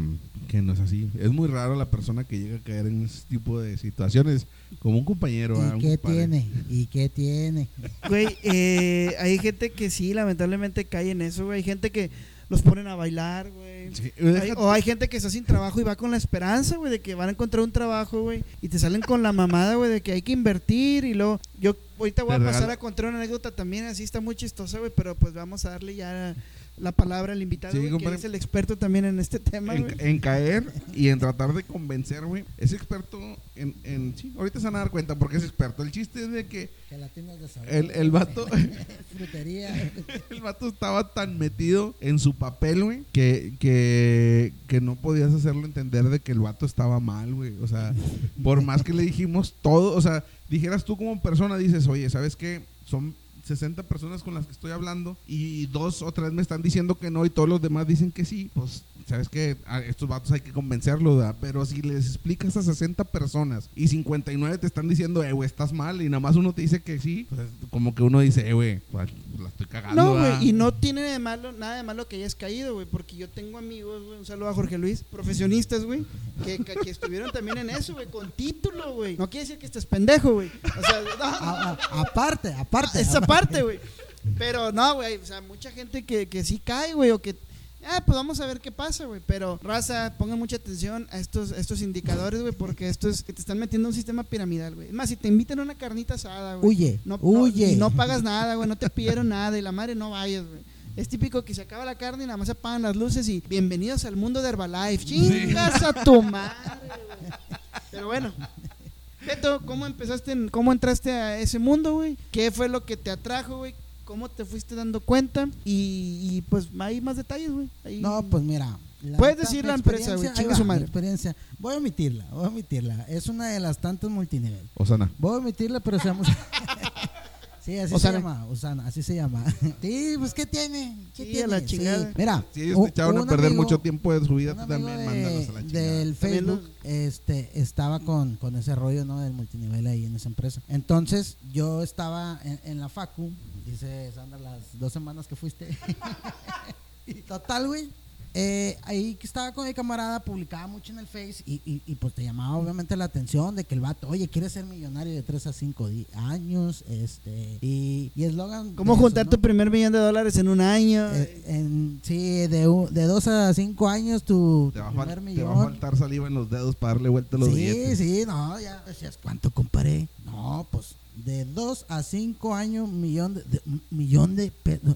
que no es así. Es muy raro la persona que llega a caer en ese tipo de situaciones, como un compañero. ¿Y un qué compadre. tiene? ¿Y qué tiene? Güey, eh, hay gente que sí, lamentablemente cae en eso, güey. Hay gente que los ponen a bailar, güey. Sí, Hay- deja- o hay gente que está sin trabajo y va con la esperanza, güey, de que van a encontrar un trabajo, güey. Y te salen con la mamada, güey, de que hay que invertir y luego... Yo ahorita voy a pasar a contar una anécdota también, así está muy chistosa, güey, pero pues vamos a darle ya la palabra al invitado, Sí, güey, que es el experto también en este tema, en, güey. en caer y en tratar de convencer, güey. Es experto en, en- Sí, ahorita se van a dar cuenta porque es experto. El chiste es de que Gelatinas de sabor. el, el vato... Frutería. El vato estaba tan metido en su papel, güey, que, que, que no podías hacerlo entender de que el vato estaba mal, güey. O sea, por más que le dijimos todo, o sea, dijeras tú como persona, dices, oye, ¿sabes qué? Son 60 personas con las que estoy hablando y dos o tres me están diciendo que no y todos los demás dicen que sí, pues, ¿sabes qué? A estos vatos hay que convencerlos, ¿verdad? Pero si les explicas a 60 personas y 59 te están diciendo, eh, güey, estás mal y nada más uno te dice que sí, pues, como que uno dice, eh, güey, pues, la estoy cagando, No, ¿verdad?". güey, y no tiene de malo, nada de malo que hayas caído, güey, porque yo tengo amigos, güey, un saludo a Jorge Luis, profesionistas, güey, que, que, que estuvieron también en eso, güey, con título, güey. No quiere decir que estés pendejo, güey. O sea, no, A- a- aparte, aparte. esa parte, güey. Pero no, güey, o sea, mucha gente que, que sí cae, güey, o que... Ah, pues vamos a ver qué pasa, güey. Pero, raza, pongan mucha atención a estos, estos indicadores, güey, porque esto es que te están metiendo en un sistema piramidal, güey. Es más, si te invitan a una carnita asada, güey. Huye, No, no- huye. y no pagas nada, güey, no te pidieron nada y la madre no vayas, güey. Es típico que se acaba la carne y nada más se apagan las luces y bienvenidos al mundo de Herbalife. Chingas a tu madre, güey. Pero bueno. Beto, ¿cómo empezaste, en- cómo entraste a ese mundo, güey? ¿Qué fue lo que te atrajo, güey? ¿Cómo te fuiste dando cuenta? Y, y, pues hay más detalles, güey. Ahí- No, pues mira. la Puedes neta, decir la empresa, güey, chinga su madre. experiencia. Voy a omitirla, voy a omitirla. Es una de las tantas multinivel. Osana. Voy a omitirla, pero seamos. sí, así Osana. se llama, Osana, así se llama. sí, pues ¿qué tiene? ¿Qué Sí, tiene? a la chingada. Mira, Si ellos un- te echaron a un perder amigo- mucho tiempo de su vida, también de- mándalos a la chingada. del Facebook los- este estaba con, con ese rollo no del multinivel ahí en esa empresa entonces yo estaba en, en la facu dice Sandra las dos semanas que fuiste y total güey eh, ahí que estaba con mi camarada publicaba mucho en el face y, y, y, pues te llamaba obviamente la atención de que el vato oye quieres ser millonario de 3 a 5 años este y y eslogan ¿Cómo juntar esos, tu ¿no? primer millón de dólares en un año? Eh, en, sí, de, de 2 a 5 años tu Te va, a primer fal- te millón. va a faltar saliva en los dedos para darle vuelta a los sí, billetes. sí, no, ya decías, ¿cuánto comparé? No, pues de 2 a 5 años, millón de, de- millón de,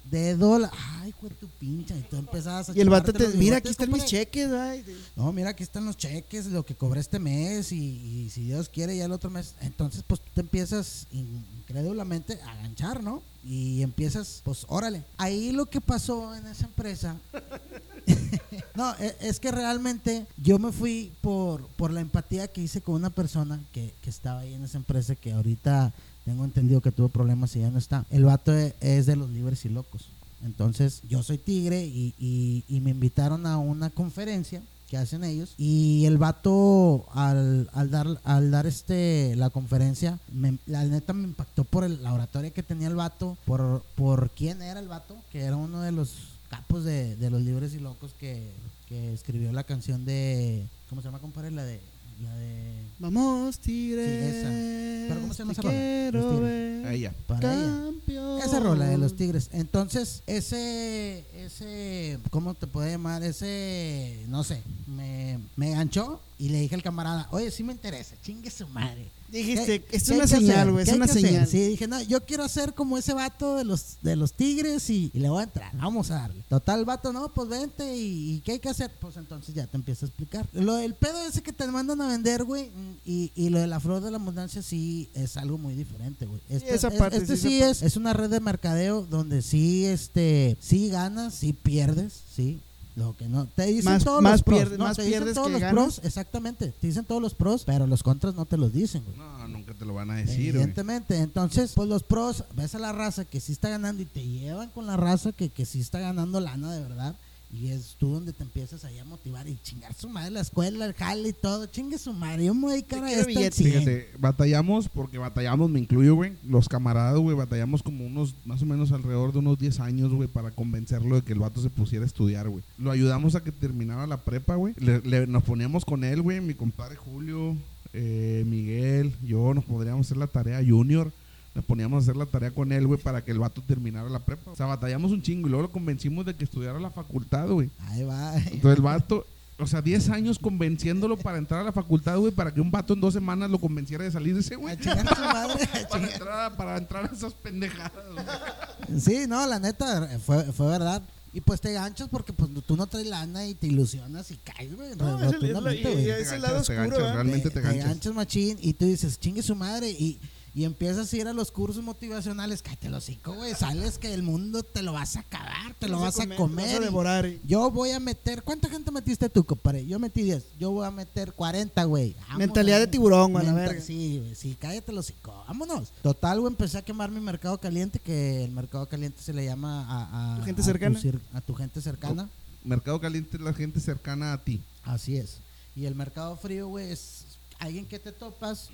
de dólares. Ay, güey, tu pincha. Y tú empezabas a y el vato te... Mira, aquí están mis cheques, güey. No, mira, aquí están los cheques, lo que cobré este mes y, y si Dios quiere ya el otro mes. Entonces, pues tú te empiezas incrédulamente a ganchar, ¿no? Y empiezas, pues órale. Ahí lo que pasó en esa empresa no, e- es que realmente yo me fui por, por la empatía que hice con una persona que, que estaba ahí en esa empresa que ahorita tengo entendido que tuvo problemas y ya no está. El vato e- es de los libres y locos. Entonces yo soy tigre y, y- me invitaron a una conferencia que hacen ellos y el vato al, al dar al dar este la conferencia me- la neta me impactó por el, la oratoria que tenía el vato por por quién era el vato que era uno de los capos de, de los libres y locos que, que escribió la canción de ¿cómo se llama compadre? la de la de Vamos, tigres. Sí, esa. ¿Pero cómo se llama esa rola? quiero Los Tigres. ver A ella. para ella campeón. esa rola de los Tigres. Entonces, ese, ese, ¿cómo te puede llamar? Ese, no sé, me, me ganchó Y le dije al camarada, oye, sí me interesa, chingue su madre. Dijiste, ¿Qué- es qué una señal, hacer? güey, ¿Qué es una hacer? señal. Sí, dije, no, yo quiero ser como ese vato de los, de los tigres y, y le voy a entrar, vamos a darle. Total, vato, no, pues vente y, y ¿qué hay que hacer? Pues entonces ya te empiezo a explicar. Lo del pedo ese que te mandan a vender, güey, y, y lo de la flor de la abundancia sí es algo muy diferente, güey. Este, esa es- parte, este sí, sí, esa es, es una red de mercadeo donde sí, este, sí ganas, sí pierdes, sí. Lo que no, te dicen Más- todos más los pros, no, más te dicen todos que los ganas. pros, exactamente, te dicen todos los pros, pero los contras no te los dicen, güey. No, nunca te lo van a decir, güey. Evidentemente, entonces, pues los pros, ves a la raza que sí está ganando y te llevan con la raza que, que sí está ganando lana de verdad. Y es tú donde te empiezas ahí a motivar y chingar su madre la escuela, el jale y todo. Chingue su madre, yo me voy a dedicar a quiero esto al billete. 100. Fíjate, batallamos, porque batallamos, me incluyo, güey. Los camaradas, güey, batallamos como unos, más o menos alrededor de unos 10 años, güey, para convencerlo de que el vato se pusiera a estudiar, güey. Lo ayudamos a que terminara la prepa, güey. Le- le- nos poníamos con él, güey, mi compadre Julio, eh, Miguel, yo, nos podríamos hacer la tarea junior. Nos poníamos a hacer la tarea con él, güey, para que el vato terminara la prepa. O sea, batallamos un chingo y luego lo convencimos de que estudiara la facultad, güey. Ahí va. Entonces el vato, o sea, 10 años convenciéndolo para entrar a la facultad, güey, para que un vato en dos semanas lo convenciera de salir de ese, güey. A chingar su madre. a Para entrar, a, para entrar a esas pendejadas, güey. Sí, no, la neta, fue, fue verdad. Y pues te ganchas porque pues tú no traes lana y te ilusionas y caes, güey. No, es el- es la- y- Te lado ganchas, te ganchas, realmente te te ganchas. ganchas machín y tú dices, chingue su madre y, y empiezas a ir a los cursos motivacionales, cállate los hocico, güey, sales que el mundo te lo vas a acabar, te lo vas a Te comer. vas a devorar. y- yo voy a meter, ¿cuánta gente metiste tú, compadre? Yo metí 10, yo voy a meter 40, güey. Mentalidad de tiburón, güey, a verga. Sí, güey, sí, cállate los hocico, vámonos. Total, güey, empecé a quemar mi mercado caliente, que el mercado caliente se le llama a, a- ¿Tu gente a cercana? a tu gente cercana. Mercado Caliente es la gente cercana a ti. Así es. Y el mercado frío, güey, es alguien que te topas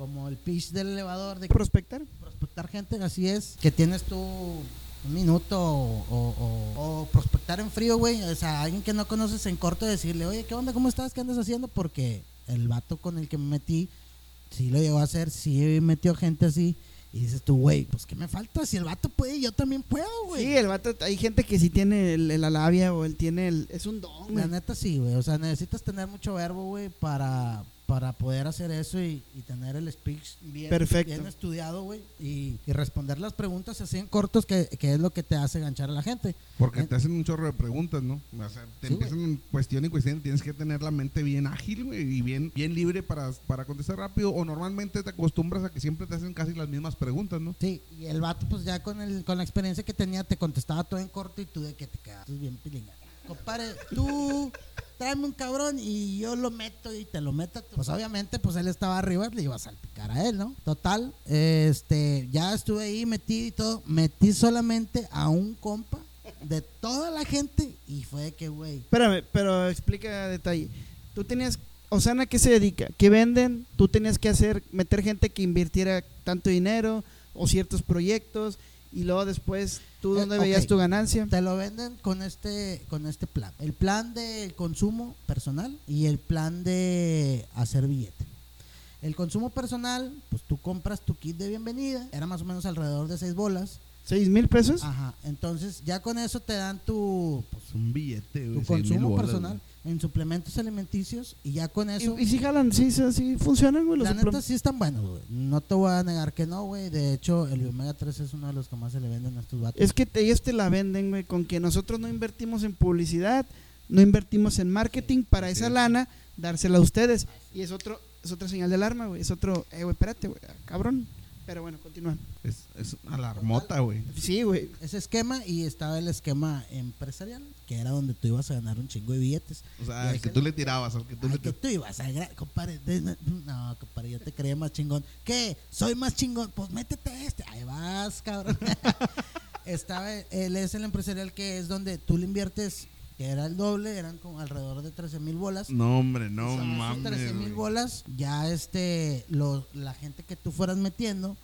como el pitch del elevador de Prospectar. prospectar gente, así es. Que tienes tú un minuto o, o- o- o prospectar en frío, güey. O sea, alguien que no conoces en corto decirle, oye, ¿qué onda? ¿Cómo estás? ¿Qué andas haciendo? Porque el vato con el que me metí, sí lo llegó a hacer, sí metió gente así. Y dices tú, güey, pues ¿qué me falta? Si el vato puede, yo también puedo, güey. Sí, el vato, hay gente que sí tiene el- la labia o él tiene el, es un don, La neta sí, güey. O sea, necesitas tener mucho verbo, güey, para, para poder hacer eso y, y tener el speech bien, Perfecto. bien estudiado, güey. Y, y responder las preguntas así en cortos, que, que es lo que te hace ganchar a la gente. Porque te hacen un chorro de preguntas, ¿no? O sea, te Sí, empiezan en cuestión y cuestión. Tienes que tener la mente bien ágil, güey, y bien, bien libre para, para contestar rápido. O normalmente te acostumbras a que siempre te hacen casi las mismas preguntas, ¿no? Sí, y el vato, pues ya con, el, con la experiencia que tenía, te contestaba todo en corto y tú de que te quedaste bien pilinga. Compadre, tú tráeme un cabrón y yo lo meto y te lo meto. Pues obviamente, pues él estaba arriba, le iba a salpicar a él, ¿no? Total, este, ya estuve ahí metido y todo. Metí solamente a un compa de toda la gente y fue que, güey, Espérame, pero explica a detalle. Tú tenías, Osana, ¿qué se dedica? ¿Qué venden? Tú tenías que hacer, meter gente que invirtiera tanto dinero o ciertos proyectos y luego después tú Eh, dónde veías tu ganancia. Te lo venden con este, con este plan. El plan del consumo personal y el plan de hacer billete. El consumo personal, pues tú compras tu kit de bienvenida, era más o menos alrededor de seis bolas. ¿Seis mil pesos? Ajá, entonces ya con eso te dan tu, pues, Un billete, tu güey. consumo bolas, personal en suplementos alimenticios y ya con eso... ¿Y, y si jalan, sí, sí, sí funcionan, güey, los La neta sí están buenos, güey. No te voy a negar que no, güey. De hecho, el Omega 3 es uno de los que más se le venden a estos vatos. Es que te- ellos te la venden, güey, con que nosotros no invertimos en publicidad, no invertimos en marketing para esa es. lana, dársela a ustedes. Y es otro es otra señal de alarma, güey. Es otro, eh, güey, espérate, güey, cabrón. Pero bueno, continúan. Es, es alarmota, güey. Sí, güey. ese esquema y estaba el esquema empresarial, que era donde tú ibas a ganar un chingo de billetes. O sea, al que tú le tirabas, al que tú Ay, le que tú ibas a gra- compadre, de- no, compadre, yo te creía más chingón. ¿Qué? Soy más chingón. Pues métete a este. Ahí vas, cabrón. Estaba, él es el empresarial que es donde tú le inviertes, que era el doble, eran como alrededor de 13 mil bolas. No, hombre, no mames. 13 mil bolas, ya este, lo- la gente que tú fueras metiendo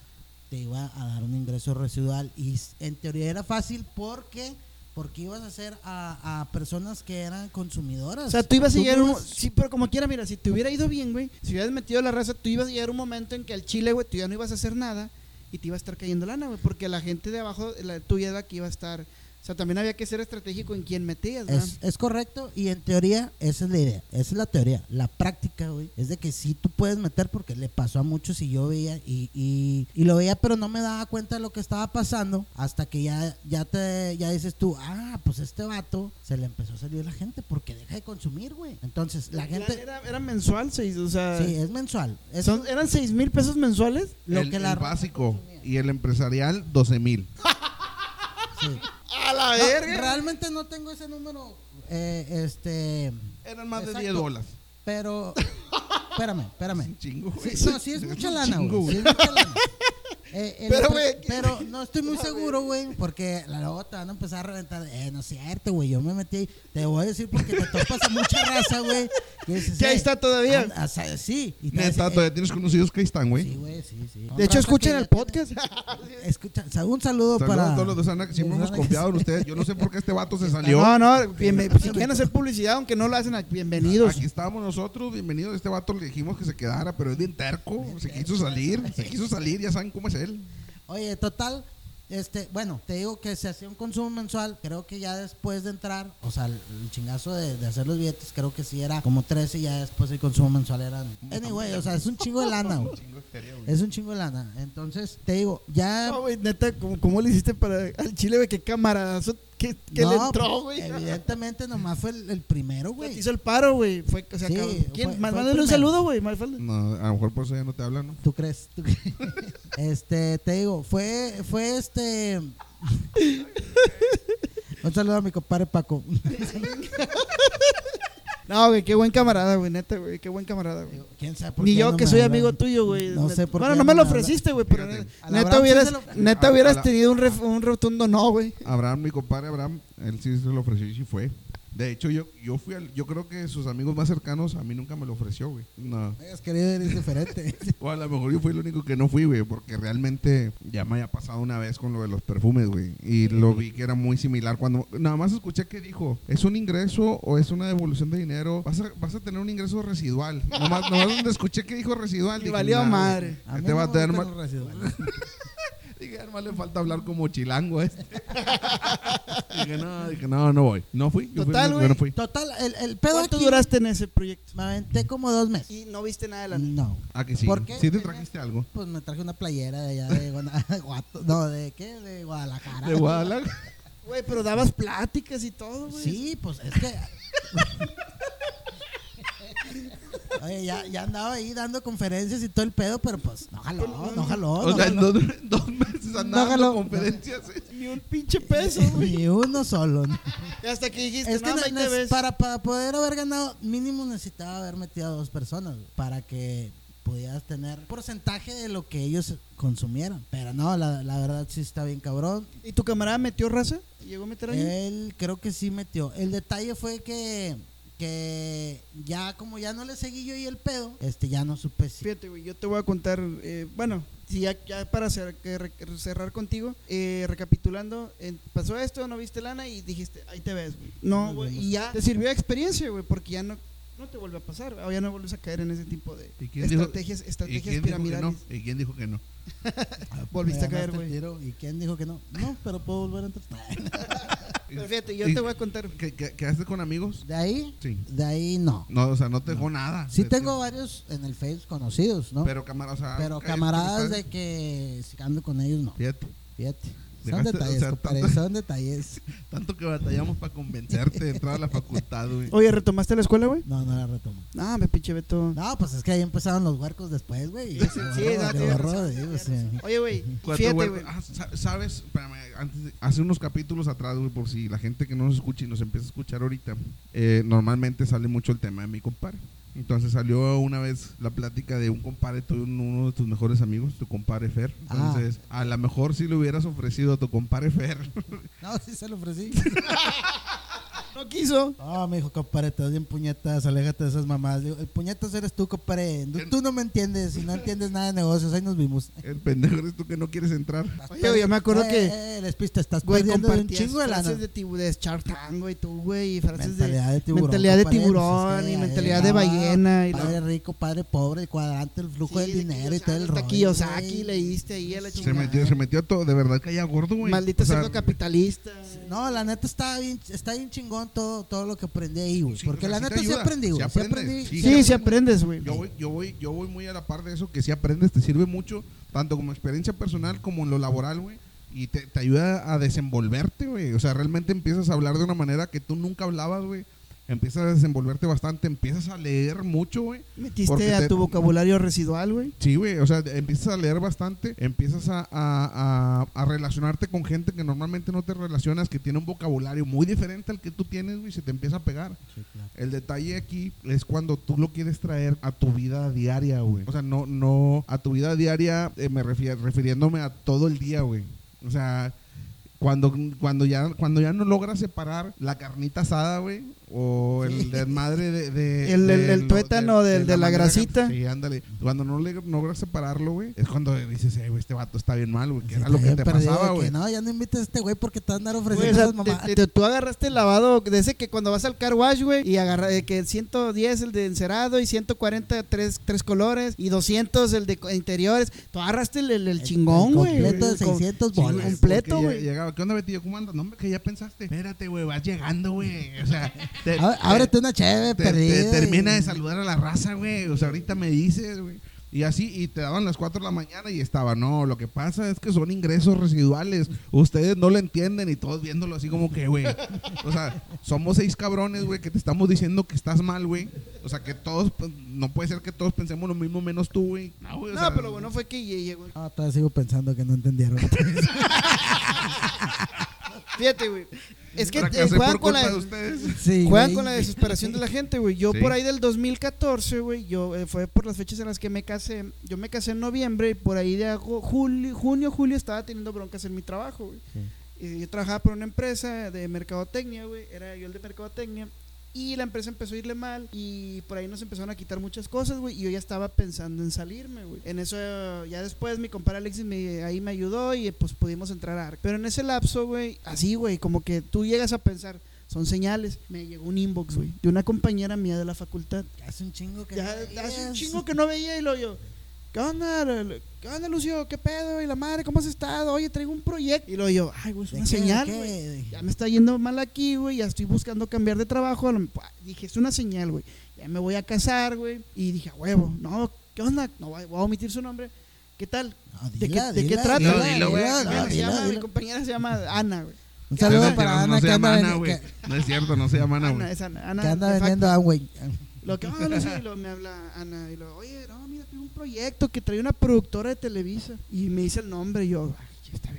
te iba a dar un ingreso residual. Y en teoría era fácil porque porque ibas a hacer a, a personas que eran consumidoras. O sea, tú ibas a llegar a un... Sí, pero como quiera, mira, si te hubiera ido bien, güey, si hubieras metido la raza, tú ibas a llegar a un momento en que al chile, güey, tú ya no ibas a hacer nada y te iba a estar cayendo lana, güey, porque la gente de abajo, la tuya, es la que iba a estar sea, también había que ser estratégico en quién metías, ¿verdad? Es, es correcto y en teoría esa es la idea, esa es la teoría. La práctica, güey, es de que sí tú puedes meter porque le pasó a muchos y yo veía y, y, y lo veía pero no me daba cuenta de lo que estaba pasando hasta que ya, ya te ya dices tú, ah, pues este vato se le empezó a salir la gente porque deja de consumir, güey. Entonces la gente... Era, era mensual, seis, o sea... Sí, es mensual. Son- ¿Eran seis mil pesos mensuales? lo el, que la el básico y el empresarial, 12 mil. sí. ¡A la No, realmente no tengo ese número, eh, este, Eran más de Exacto. 10 dólares. pero, espérame, espérame. Un chingo, Sí, güey. no, sí es mucha lana, chingo, güey. Sí es mucha lana. Eh, el Pero, güey, pero no estoy muy seguro, güey, porque la luego te van a empezar a reventar. Eh, no es cierto, güey. Yo me metí ahí. Te voy a decir porque te topas a mucha raza, güey. que ahí eh, está todavía. anda, o sea, sí. Y te Neta, dicen, todavía eh, tienes conocidos que ahí están, güey. Sí, güey, sí, sí. De hecho, escuchen que el podcast. Escucha, un saludo Saludos para. a todos los de Sana que siempre hemos confiado en ustedes. Yo no sé por qué este vato se salió. No, no, si quieren hacer publicidad, aunque no lo hacen, bienvenidos. Aquí estábamos nosotros, bienvenidos. Este vato le dijimos que se quedara, pero es bien terco. Se quiso salir, se quiso salir, ya saben cómo es él. Oye, total, este, bueno, te digo que se hacía un consumo mensual, creo que ya después de entrar, o sea, el, el chingazo de, de hacer los billetes, creo que sí era como 13 y ya después el consumo mensual eran... Anyway, o sea, es un chingo de lana, güey. Es un chingo de lana. Entonces, te digo, ya... No, güey, neta, ¿cómo, cómo le hiciste para al chile, güey? Qué camarazo que, que le No, entró, pues, güey. Evidentemente nomás fue el, el primero, güey. hizo el paro, güey. Fue, o sea, Sí. ¿Quién? fue- mándale un saludo, güey. No, a lo mejor por eso ya no te hablan, ¿no? ¿Tú crees? ¿Tú crees? este, te digo, fue, fue este... Un saludo a mi compadre Paco. No, güey, qué buen camarada, güey, neta, güey. Qué buen camarada, güey. ¿Quién sabe por Ni qué yo, no que me soy amigo tuyo, güey. No sé por Bueno, qué no me lo ofreciste, güey, pero Fíjate. Neta Abraham sí hubieras, se lo- neta A- hubieras la- tenido un, ref- un rotundo no, güey. Abraham, mi compadre Abraham, él sí se lo ofreció y sí fue. De hecho, yo, yo fui al, yo creo que sus amigos más cercanos a mí nunca me lo ofreció, güey. No. Hayas querido eres diferente. O a lo mejor yo fui el único que no fui, güey, porque realmente ya me había pasado una vez con lo de los perfumes, güey. Y lo vi que era muy similar cuando... Nada más escuché que dijo, ¿es un ingreso o es una devolución de dinero? Vas a, vas a tener un ingreso residual. Nomás, nomás donde escuché que dijo residual. Y dije, valió "Nah, madre". Mí Este va a tener. Dije, además le falta hablar como chilango este. dije, no, dije, no, no voy. No fui. Yo, Total, fui, yo no fui. Total, el, el pedo ¿Cuánto aquí, duraste en ese proyecto? Me aventé como dos meses. Y no viste nada de la... No. Ah, que sí. ¿Por qué? Sí te trajiste algo. Pues me traje una playera de allá de Guanajuato. No, ¿de qué? De Guadalajara. De Guadalajara. Güey, pero dabas pláticas y todo, güey. Sí, pues es que. Oye, ya, ya andaba ahí dando conferencias y todo el pedo, pero pues no jaló, no jaló. O no sea, en dos, dos meses andando jaló. en conferencias. ¿eh? Ni un pinche peso, güey. Ni uno solo. ¿no? Y hasta que dijiste, Es que no, ves. para, para poder haber ganado, mínimo necesitaba haber metido a dos personas para que pudieras tener porcentaje de lo que ellos consumieran. Pero no, la, la verdad sí está bien cabrón. ¿Y tu camarada metió raza? ¿Llegó a meter ahí? Él creo que sí metió. El detalle fue que que ya como ya no le seguí yo y el pedo, este ya no supe si Fíjate, güey, yo te voy a contar, eh, bueno, si ya, ya para cer- cerrar contigo, eh, recapitulando, en- pasó esto, no viste lana y dijiste, ahí te ves, güey. No, güey, y ya te sirvió de experiencia, güey, porque ya no, no te vuelve a pasar, o ya no vuelves a caer en ese tipo de ¿Y quién dijo- estrategias, ¿Y estrategias quién dijo que piramidales. no? ¿Y quién dijo que no? Volviste a caer, güey. ¿Y quién dijo que no? No, pero puedo volver a entrar. Pero fíjate, yo ¿Y te voy a contar. ¿Qué- qué- ¿Quedaste con amigos? De ahí, Sí. de ahí no. No, o sea, no te dejó nada. Sí tengo varios en el Face conocidos, ¿no? Pero, Pero camaradas, o sea, ¿qué- camaradas de que si ando con ellos no. Fíjate, Fíjate. Son detalles, o sea, compadre, tanto- son detalles. tanto que batallamos para convencerte de entrar a la facultad, güey. Oye, ¿retomaste la escuela, güey? No, no la retomo. No, me pinche Beto. No, pues es que ahí empezaron los huercos después, güey. Sí, sí. Oye, güey, Cuatro fíjate, güey. Ah, sa- ¿Sabes? Espérame, antes de- hace unos capítulos atrás, güey, por si la gente que no nos escucha y nos empieza a escuchar ahorita, eh, normalmente sale mucho el tema de mi compadre. Entonces salió una vez la plática de un compadre uno de tus mejores amigos, tu compadre Fer. Ah. Entonces, a lo mejor si le hubieras ofrecido a tu compadre Fer, No, sí se lo ofrecí. No quiso. No, me dijo, compadre, te doy en puñetas, aléjate de esas mamás. Digo, el puñetas eres tú, compadre. Tú, tú no me entiendes y no entiendes nada de negocios. Ahí nos vimos. El pendejo eres tú que no quieres entrar. Oye, yo me acuerdo Eh, que, Eh, les pista, estás güey, un chingo de lana. frases de, tibu- de Shark Tank, güey, tú, güey, y frases Mentalidad de de... tiburón. mentalidad de tiburón pues es que, y eh, mentalidad de ballena y Padre rico, padre pobre, el cuadrante, el flujo Sí, del de dinero y todo el rollo. Kiyosaki, leíste ahí a la Se chingada. metió, se metió todo, de verdad caía gordo, güey. Maldito O sea, cerdo capitalista. No, la neta está bien, está bien chingón todo, todo lo que aprendí ahí, güey. Sí, porque la neta sí aprendí, sí güey. Sí aprendes, aprendí. sí, Sí, sí aprendes, güey. Yo voy, yo voy, yo voy muy a la par de eso, que si aprendes, te sirve mucho, tanto como experiencia personal como en lo laboral, güey. Y te, te ayuda a desenvolverte, güey. O sea, realmente empiezas a hablar de una manera que tú nunca hablabas, güey. Empiezas a desenvolverte bastante, empiezas a leer mucho, güey. Metiste a te- tu vocabulario residual, güey. Sí, güey, o sea, empiezas a leer bastante, empiezas a, a- a- a relacionarte con gente que normalmente no te relacionas, que tiene un vocabulario muy diferente al que tú tienes, güey, se te empieza a pegar. Sí, claro. El detalle aquí es cuando tú lo quieres traer a tu vida diaria, güey. O sea, no, no, a tu vida diaria eh, me refiero, refiriéndome a todo el día, güey. O sea, cuando, cuando ya, cuando ya no logras separar la carnita asada, güey, o el desmadre de, de- El- el- de el lo- tuétano del- de la manera- grasita. Sí, ándale. Cuando no le- logras separarlo, güey, es cuando dices, eh, güey, este vato está bien mal, güey, que Sí, era lo que te pasaba, de güey. que No, ya no invites a este güey porque te andar ofreciendo o sea, esas mamás. te- te- tú agarraste el lavado de ese que cuando vas al car wash, güey, y agarra eh, que 110 el de encerado y 140 tres, tres colores y 200 el de interiores. Tú agarraste el, el- el chingón, el güey. completo de El con- 600 Sí, bolas. completo, güey. lle- Llegaba, ¿qué onda, Betillo? ¿Cómo andas? No, hombre, que ya pensaste. Espérate, güey, vas llegando, güey. O sea, te- Ábrete una perdida. te termina y- de saludar a la raza, güey. O sea, ahorita me dices, güey. Y así, y te daban las 4 de la mañana y estaba, no, lo que pasa es que son ingresos residuales. Ustedes no lo entienden y todos viéndolo así como que, güey. O sea, somos seis cabrones, güey, que te estamos diciendo que estás mal, güey. O sea, que todos, pues, no puede ser que todos pensemos lo mismo menos tú, güey. No, güey, o No, sea, pero bueno fue que lle- llegó. No, todavía sigo pensando que no entendieron. Fíjate, güey. Es que eh, juegan por con culpa la, de ustedes. Sí, juegan güey. con la desesperación de la gente, güey. Yo Sí. por ahí del 2014, güey, yo eh, fue por las fechas en las que me casé. Yo me casé en noviembre y por ahí de julio, junio, julio estaba teniendo broncas en mi trabajo, güey. Y yo trabajaba por una empresa de mercadotecnia, güey. Era yo el de mercadotecnia. Y la empresa empezó a irle mal y por ahí nos empezaron a quitar muchas cosas, güey. Y yo ya estaba pensando en salirme, güey. En eso, ya después mi compadre Alexis me, ahí me ayudó y pues pudimos entrar a ARC. Pero en ese lapso, güey, así, güey, como que tú llegas a pensar, son señales. Me llegó un inbox, güey, de una compañera mía de la facultad. Hace un chingo que Ya no hace un chingo que no veía y lo yo. ¿Qué onda? ¿Qué onda, Lucio? ¿Qué pedo? Y la madre, ¿cómo has estado? Oye, traigo un proyecto. Y lo yo, ay, güey, es ¿De una señal, ¿De güey. Ya me está yendo mal aquí, güey. Ya estoy buscando cambiar de trabajo. A Dije, es una señal, güey. Ya me voy a casar, güey. Y dije, a huevo, no, ¿qué onda? No voy a omitir su nombre. ¿Qué tal? No, ¿De dila, qué, de qué dila, trata? No, dila, dilo, güey. mi compañera se llama Ana, güey. Un saludo para Ana no se llama Ana, güey. No es cierto, no se llama Ana, Ana, güey. es Ana. Ana que anda vendiendo facto. Amway. Lo que, ah, Lucio, y lo me habla Ana. Y lo, oye, no, mira, tengo un proyecto que trae una productora de Televisa. Y me dice el nombre. Y yo, ay, ya está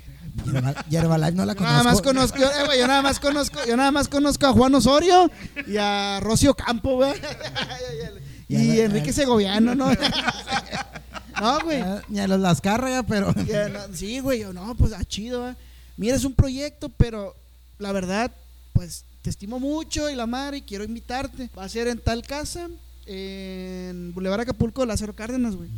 Yerbalife no la Yo nada más conozco. conozco, eh, yo nada más conozco, yo nada más conozco a Juan Osorio y a Rocio Campo, güey. Y y Enrique Segoviano, ¿no? no, güey. Ni a los las carga, pero. No, Sí, güey, yo no, pues ah, chido, ¿va? Mira, es un proyecto, pero la verdad, pues te estimo mucho y la madre y quiero invitarte. Va a ser en tal casa, en Boulevard Acapulco, Lázaro Cárdenas, güey.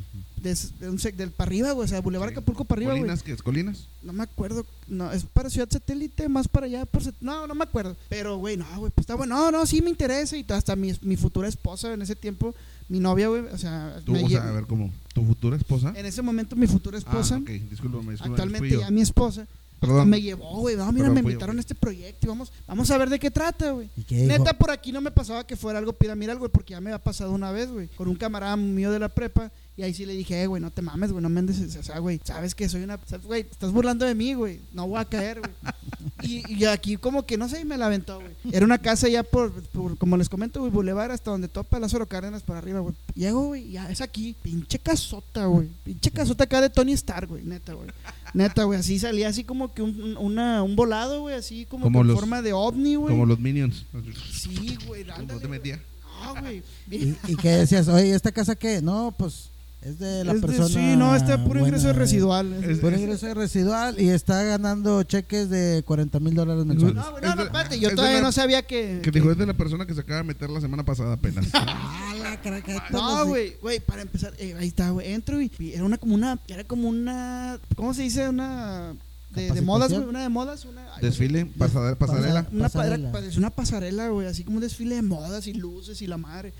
Des- de un sec- del para arriba, güey, o sea, Boulevard Sí. Acapulco para arriba, güey. ¿Colinas qué es? ¿Colinas? No me acuerdo. No, es para Ciudad Satélite, más para allá. Por, no, no me acuerdo. Pero, güey, no, güey, pues está bueno. No, no, sí me interesa. Y hasta mi, mi futura esposa en ese tiempo, mi novia, güey, o sea, Tú, me o sea, a ver, ¿cómo? ¿Tu futura esposa? en ese momento mi futura esposa, Ah, ok, discúlpame, discúlpame, actualmente ya mi esposa, Perdón. me llevó, güey. No, mira, Perdón, me fui invitaron a este proyecto y vamos, vamos a ver de qué trata, güey. ¿Y qué dijo? Neta, por aquí no me pasaba que fuera algo piramidal, güey, porque ya me había pasado una vez, güey, con un camarada mío de la prepa. Y ahí sí le dije, eh, güey, no te mames, güey, no me andes. O sea, güey, sabes que soy una. Güey, estás burlando de mí, güey. No voy a caer, güey. Y, y aquí, como que no sé, y me la aventó, güey. Era una casa ya por, por, como les comento, güey, Boulevard hasta donde topa Lázaro Cárdenas para arriba, güey. Llego, güey, ya es aquí. Pinche casota, güey. Pinche casota acá de Tony Stark, güey, neta, güey. Neta, güey, así salía así como que un, un- una, un volado, güey, así como, Como que en forma de ovni, güey. Como los Minions. Sí, güey, ¿Cómo te metía? No, güey. ¿Y, y qué decías? Oye, ¿esta casa qué? No, pues Es de la Es de- persona. sí, no, este puro ingreso buena, residual. Es- Puro ingreso residual y está ganando cheques de 40 mil dólares mensuales. no, no, es no, de- espérate, yo de todavía la- no sabía que... Que dijo es de la persona que se acaba de meter la semana pasada apenas. Ah, la No, güey, güey, para empezar, eh, ahí está, güey, entro y, y era una como una, era como una, ¿cómo se dice? Una de, de modas, güey, una de modas, una Desfile, pasade- pasarela. Una, Pasarela. una pasarela, güey, así como un desfile de modas y luces y la madre.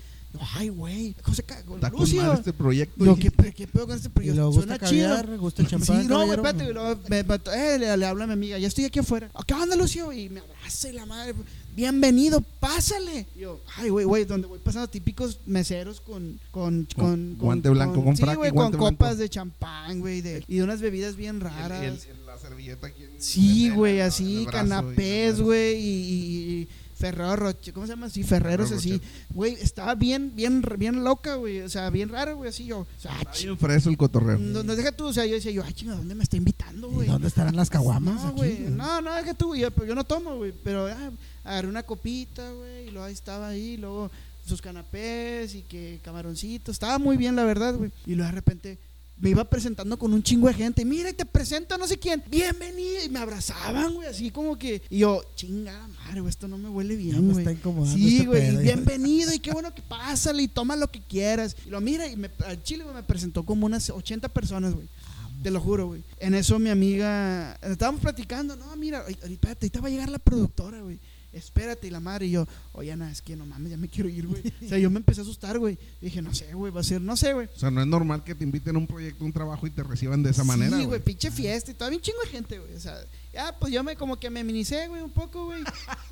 Ay, güey, José Cago, Está con madre este proyecto. Yo, ¿qué, pe- qué pedo con este proyecto? gusta Suena chido. caviar, gusta champán. Sí, no, güey, caballero. espérate, güey, luego me- me- eh, le, le habla a mi amiga, ya estoy aquí afuera. "Ah, ¿Qué onda, Lucio? Y me abraza y la madre, bienvenido, pásale. Y yo, ay, güey, güey, donde voy pasando típicos meseros con... Con, Con con, guante blanco, con sí, frac y güey, guante con copas blanco. de champán, güey, de, y de unas bebidas bien y el- raras. y el- y la servilleta aquí en- Sí, en- güey, en así, el brazo y canapés, güey, y, y, y Ferrero Rocher, ¿cómo se llama? Sí, Ferreros Ferrero así. Güey, estaba bien, bien, bien loca, güey, o sea, bien rara, güey, así yo. O sea, bien freso el cotorreo. no, no deja tú, o sea, yo decía yo, ay, chinga, ¿dónde me está invitando, ¿Y güey? ¿Dónde estarán las caguamas? No, güey, no, no, deja tú, yo, pero yo no tomo, güey, pero ah, agarré una copita, güey, y luego ahí estaba ahí, y luego sus canapés y que camaroncitos, estaba muy bien, la verdad, güey. Y luego de repente me iba presentando con un chingo de gente, mira, y te presento a no sé quién, bienvenido, y me abrazaban, güey, así como que, y yo, chinga madre, güey, esto no me huele Ya bien, me güey. está incomodando Sí, este güey, y bienvenido y qué bueno que pásale y toma lo que quieras. Y lo mira y me, al chile güey, me presentó como unas 80 personas, güey. Te lo juro, güey. En eso mi amiga, estábamos platicando, no, mira, ahorita ahorita va a llegar la productora, güey. Espérate, y la madre, y yo, oye, Ana, es que no mames, ya me quiero ir, güey. O sea, yo me empecé a asustar, güey. Dije, no sé, güey, va a ser, no sé, güey. O sea, no es normal que te inviten a un proyecto, un trabajo y te reciban de esa manera. Sí, güey. pinche fiesta y todavía un chingo de gente, güey. O sea, ya, pues yo me como que me minicé, güey, un poco, güey.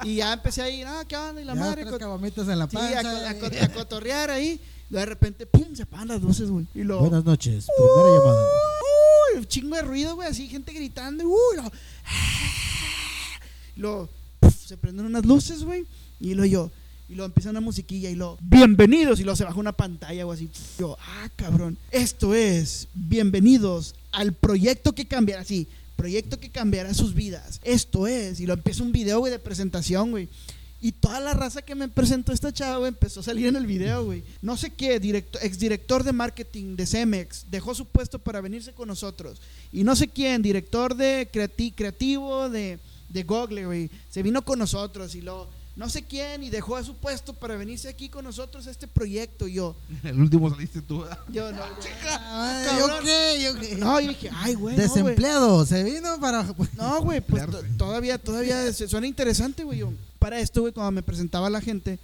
Y ya empecé a ir, ah, ¿qué onda? Y la Ya madre, tres co- caguamitas en la Sí, a, panza. co- a cotorrear ahí. Y de repente, pum, se apagan las luces, güey. Y lo. Buenas noches, primera llamada. Uy, un chingo de ruido, güey, así, gente gritando. Uy, lo. Se prenden unas luces, güey. Y lo yo. Y luego empieza una musiquilla y lo. Bienvenidos. Y luego se baja una pantalla o así. Yo, ah, cabrón. Esto es. Bienvenidos al proyecto que cambiará. Sí, proyecto que cambiará sus vidas. Esto es. Y lo empieza un video, güey, de presentación, güey. Y toda la raza que me presentó esta chava, güey, empezó a salir en el video, güey. No sé qué, director, exdirector de marketing de Cemex, dejó su puesto para venirse con nosotros. Y no sé quién, director de creati- creativo de, de Google, güey, se vino con nosotros. Y lo, no sé quién, y dejó su puesto para venirse aquí con nosotros a este proyecto. Y yo, El último saliste tú. ¿verdad? yo no. ¿Yo qué? ¿Yo qué? no, yo dije, ay, güey. no, güey. Desempleado, se vino para. No, güey, pues todavía, todavía se- suena interesante, güey. yo, Para esto, güey, cuando me presentaba a la gente,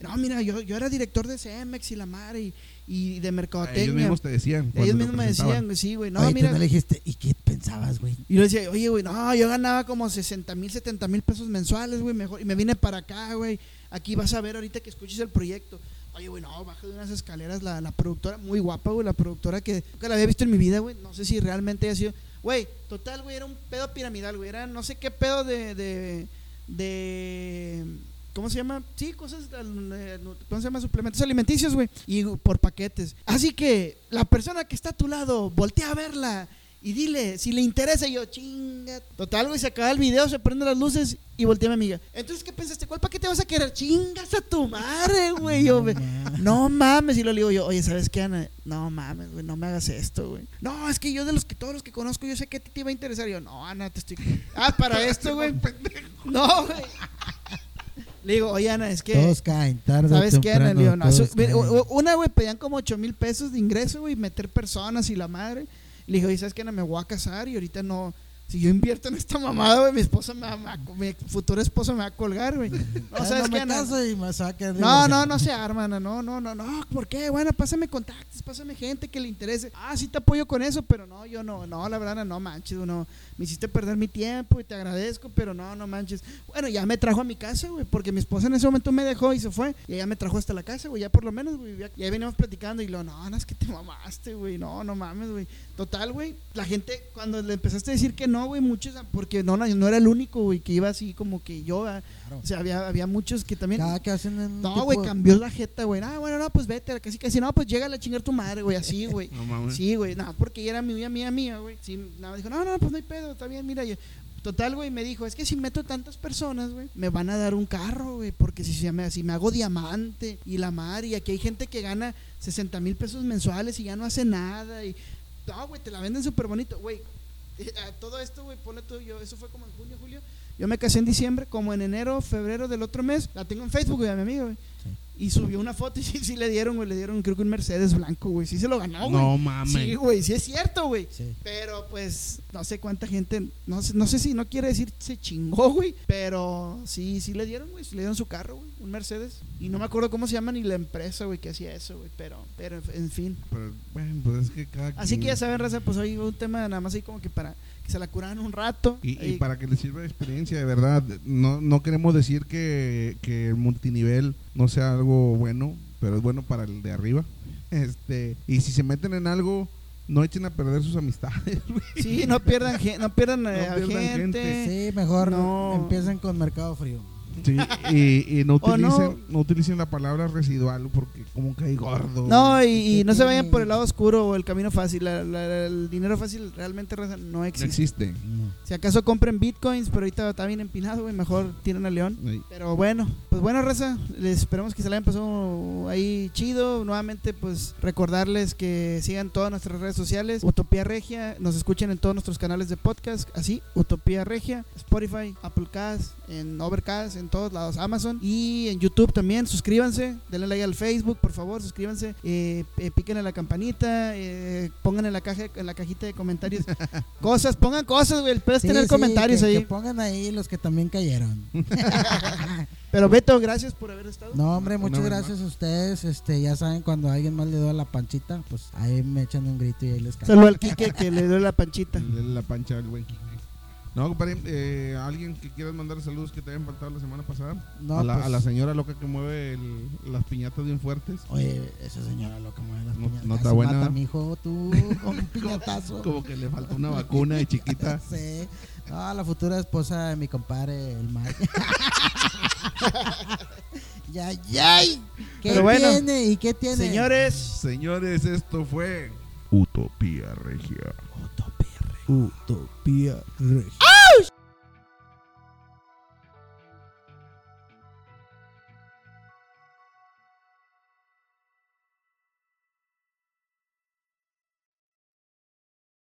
no, mira, yo, yo era director de CEMEX y la madre y, y de Ellos mercadotecnia. mismos te decían. Ellos mismos me decían, güey, sí, güey, no, Oye, tú mira. no le dijiste, ¿y qué pensabas, güey? Y yo decía, oye, güey, no, yo ganaba como 60 mil, 70 mil pesos mensuales, güey, mejor. Y me vine para acá, güey. Aquí vas a ver ahorita que escuches el proyecto. Oye, güey, no, baja de unas escaleras la, la productora, muy guapa, güey, la productora que nunca la había visto en mi vida, güey. No sé si realmente haya sido. Güey, total, güey, era un pedo piramidal, güey. Era no sé qué pedo de. de, de ¿Cómo se llama? Sí, cosas, eh, ¿cómo se llama? Suplementos alimenticios, güey. Y por paquetes. Así que la persona que está a tu lado, voltea a verla y dile si le interesa. Yo, chinga. Total, güey, se acaba el video, se prenden las luces y voltea a mi amiga. Entonces, ¿qué pensaste? ¿Cuál paquete vas a querer? Chingas a tu madre, güey. Yo, güey, no mames. Y lo digo yo, oye, ¿sabes qué, Ana? No mames, güey, no me hagas esto, güey. No, es que yo de los que todos los que conozco, yo sé que a ti te iba a interesar. Y yo, no, Ana, te estoy. Ah, para esto, güey. No, güey. Le digo, oye, Ana, es que. Todos caen, tarde ¿Sabes qué, Ana? Le digo, no, una, güey, pedían como 8 mil pesos de ingreso, güey, meter personas y la madre. Le dije, oye, ¿sabes qué, Ana? Me voy a casar y ahorita no. Si yo invierto en esta mamada, güey, mi esposa me va, me va- mi futuro esposo me va a colgar, güey. No, Ya ¿sabes no qué, caso y me saca No, no, no se arma, no, no, no, no, ¿por qué? Bueno, pásame contactos, pásame gente que le interese. Ah, sí te apoyo con eso, pero no, yo no, no, la verdad, no manches, no, me hiciste perder mi tiempo y te agradezco, pero no, no manches. Bueno, ya me trajo a mi casa, güey, porque mi esposa en ese momento me dejó y se fue, y ella me trajo hasta la casa, güey, ya por lo menos, güey, ya- y ahí veníamos platicando y lo, no, Ana, es que te mamaste, güey, no, no mames, güey. Total, güey, la gente, cuando le empezaste a decir que no, güey, muchos, porque no, no, no era el único, güey, que iba así como que yo. Claro. o sea, había, había muchos que también... Cada que hacen un No, güey, de- cambió la jeta, güey. Ah, bueno, no, pues vete, casi casi, no, pues llega a chingar tu madre, güey, así, güey. No mames. Sí, güey, no, porque ella era mi amiga mía, mía, güey. Sí, nada, dijo, no, no, pues no hay pedo, está bien, mira, yo, Total, güey, me dijo, es que si meto tantas personas, güey, me van a dar un carro, güey, porque si, se me, si me hago diamante y la mar, y aquí hay gente que gana 60 mil pesos mensuales y ya no hace nada, y no, güey, te la venden súper bonito, güey. eh, Todo esto, güey, ponle tú, yo, eso fue como en junio, julio. Yo me casé en diciembre, como en enero, febrero del otro mes, la tengo en Facebook, güey, a mi amigo, güey. Y subió una foto y sí, sí le dieron, güey, le dieron creo que un Mercedes blanco, güey. Sí se lo ganó, güey. No mames. Sí, güey, sí es cierto, güey. Sí. Pero pues no sé cuánta gente, no sé, no sé si no quiere decir se chingó, güey, pero sí, sí le dieron, güey, sí le dieron su carro, güey, un Mercedes. Y no me acuerdo cómo se llama ni la empresa, güey, que hacía eso, güey, pero, pero en- fin. Pero, bueno, pues es que cada Así quien- que ya saben, raza, pues hoy un tema nada más ahí como que para se la curaran un rato. Y, y para que les sirva de experiencia, de verdad, no, no queremos decir que, que el multinivel no sea algo bueno, pero es bueno para el de arriba. Este, y si se meten en algo, no echen a perder sus amistades. Sí, no pierdan, no pierdan, eh, No pierdan gente. gente. Sí, mejor no. empiecen con Mercado Frío. Sí, y, y no, utilicen, no. utilicen la palabra residual porque como que hay gordo. No, y, y ¿Qué no se vayan por el lado oscuro o el camino fácil. La- la- el dinero fácil realmente no no existe. existe. Si acaso compren bitcoins, pero ahorita está bien empinado, güey, mejor tiren a León. Pero bueno, pues bueno, Raza, les esperamos que se la hayan pasado ahí chido. Nuevamente, pues recordarles que sigan todas nuestras redes sociales, Utopía Regia, nos escuchen en todos nuestros canales de podcast, así, Utopía Regia, Spotify, Apple Cast, en Overcast, en todos lados, Amazon y en YouTube también. Suscríbanse, denle like al Facebook, por favor, suscríbanse, eh, eh, piquen en la campanita, eh, pongan en la caja, en la cajita de comentarios cosas, pongan cosas, güey, puedes Sí, tener sí, comentarios que- ahí. Que pongan ahí los que también cayeron. Pero Beto, gracias por haber estado. No, hombre, muchas gracias a ustedes. Este, ya saben, cuando alguien más le da la panchita, pues ahí me echan un grito y ahí les cae. Saludo al Quique que le dio la panchita. Le- La pancha del buen Quique. No, compadre, eh, alguien que quieras mandar saludos que te hayan faltado la semana pasada. No, a, la, pues, a la señora loca que mueve el- las piñatas bien fuertes. Oye, esa señora loca mueve las No- piñatas. no está buena. Mata a mi hijo, tú, con un piñatazo. Como que le falta una vacuna de chiquita. Sí. No, la futura esposa de mi compadre, el Mike. ya, ya. ¿Qué Pero bueno, tiene? ¿Y qué tiene? Señores, Señores, esto fue Utopía Regia. Utopía. Regia.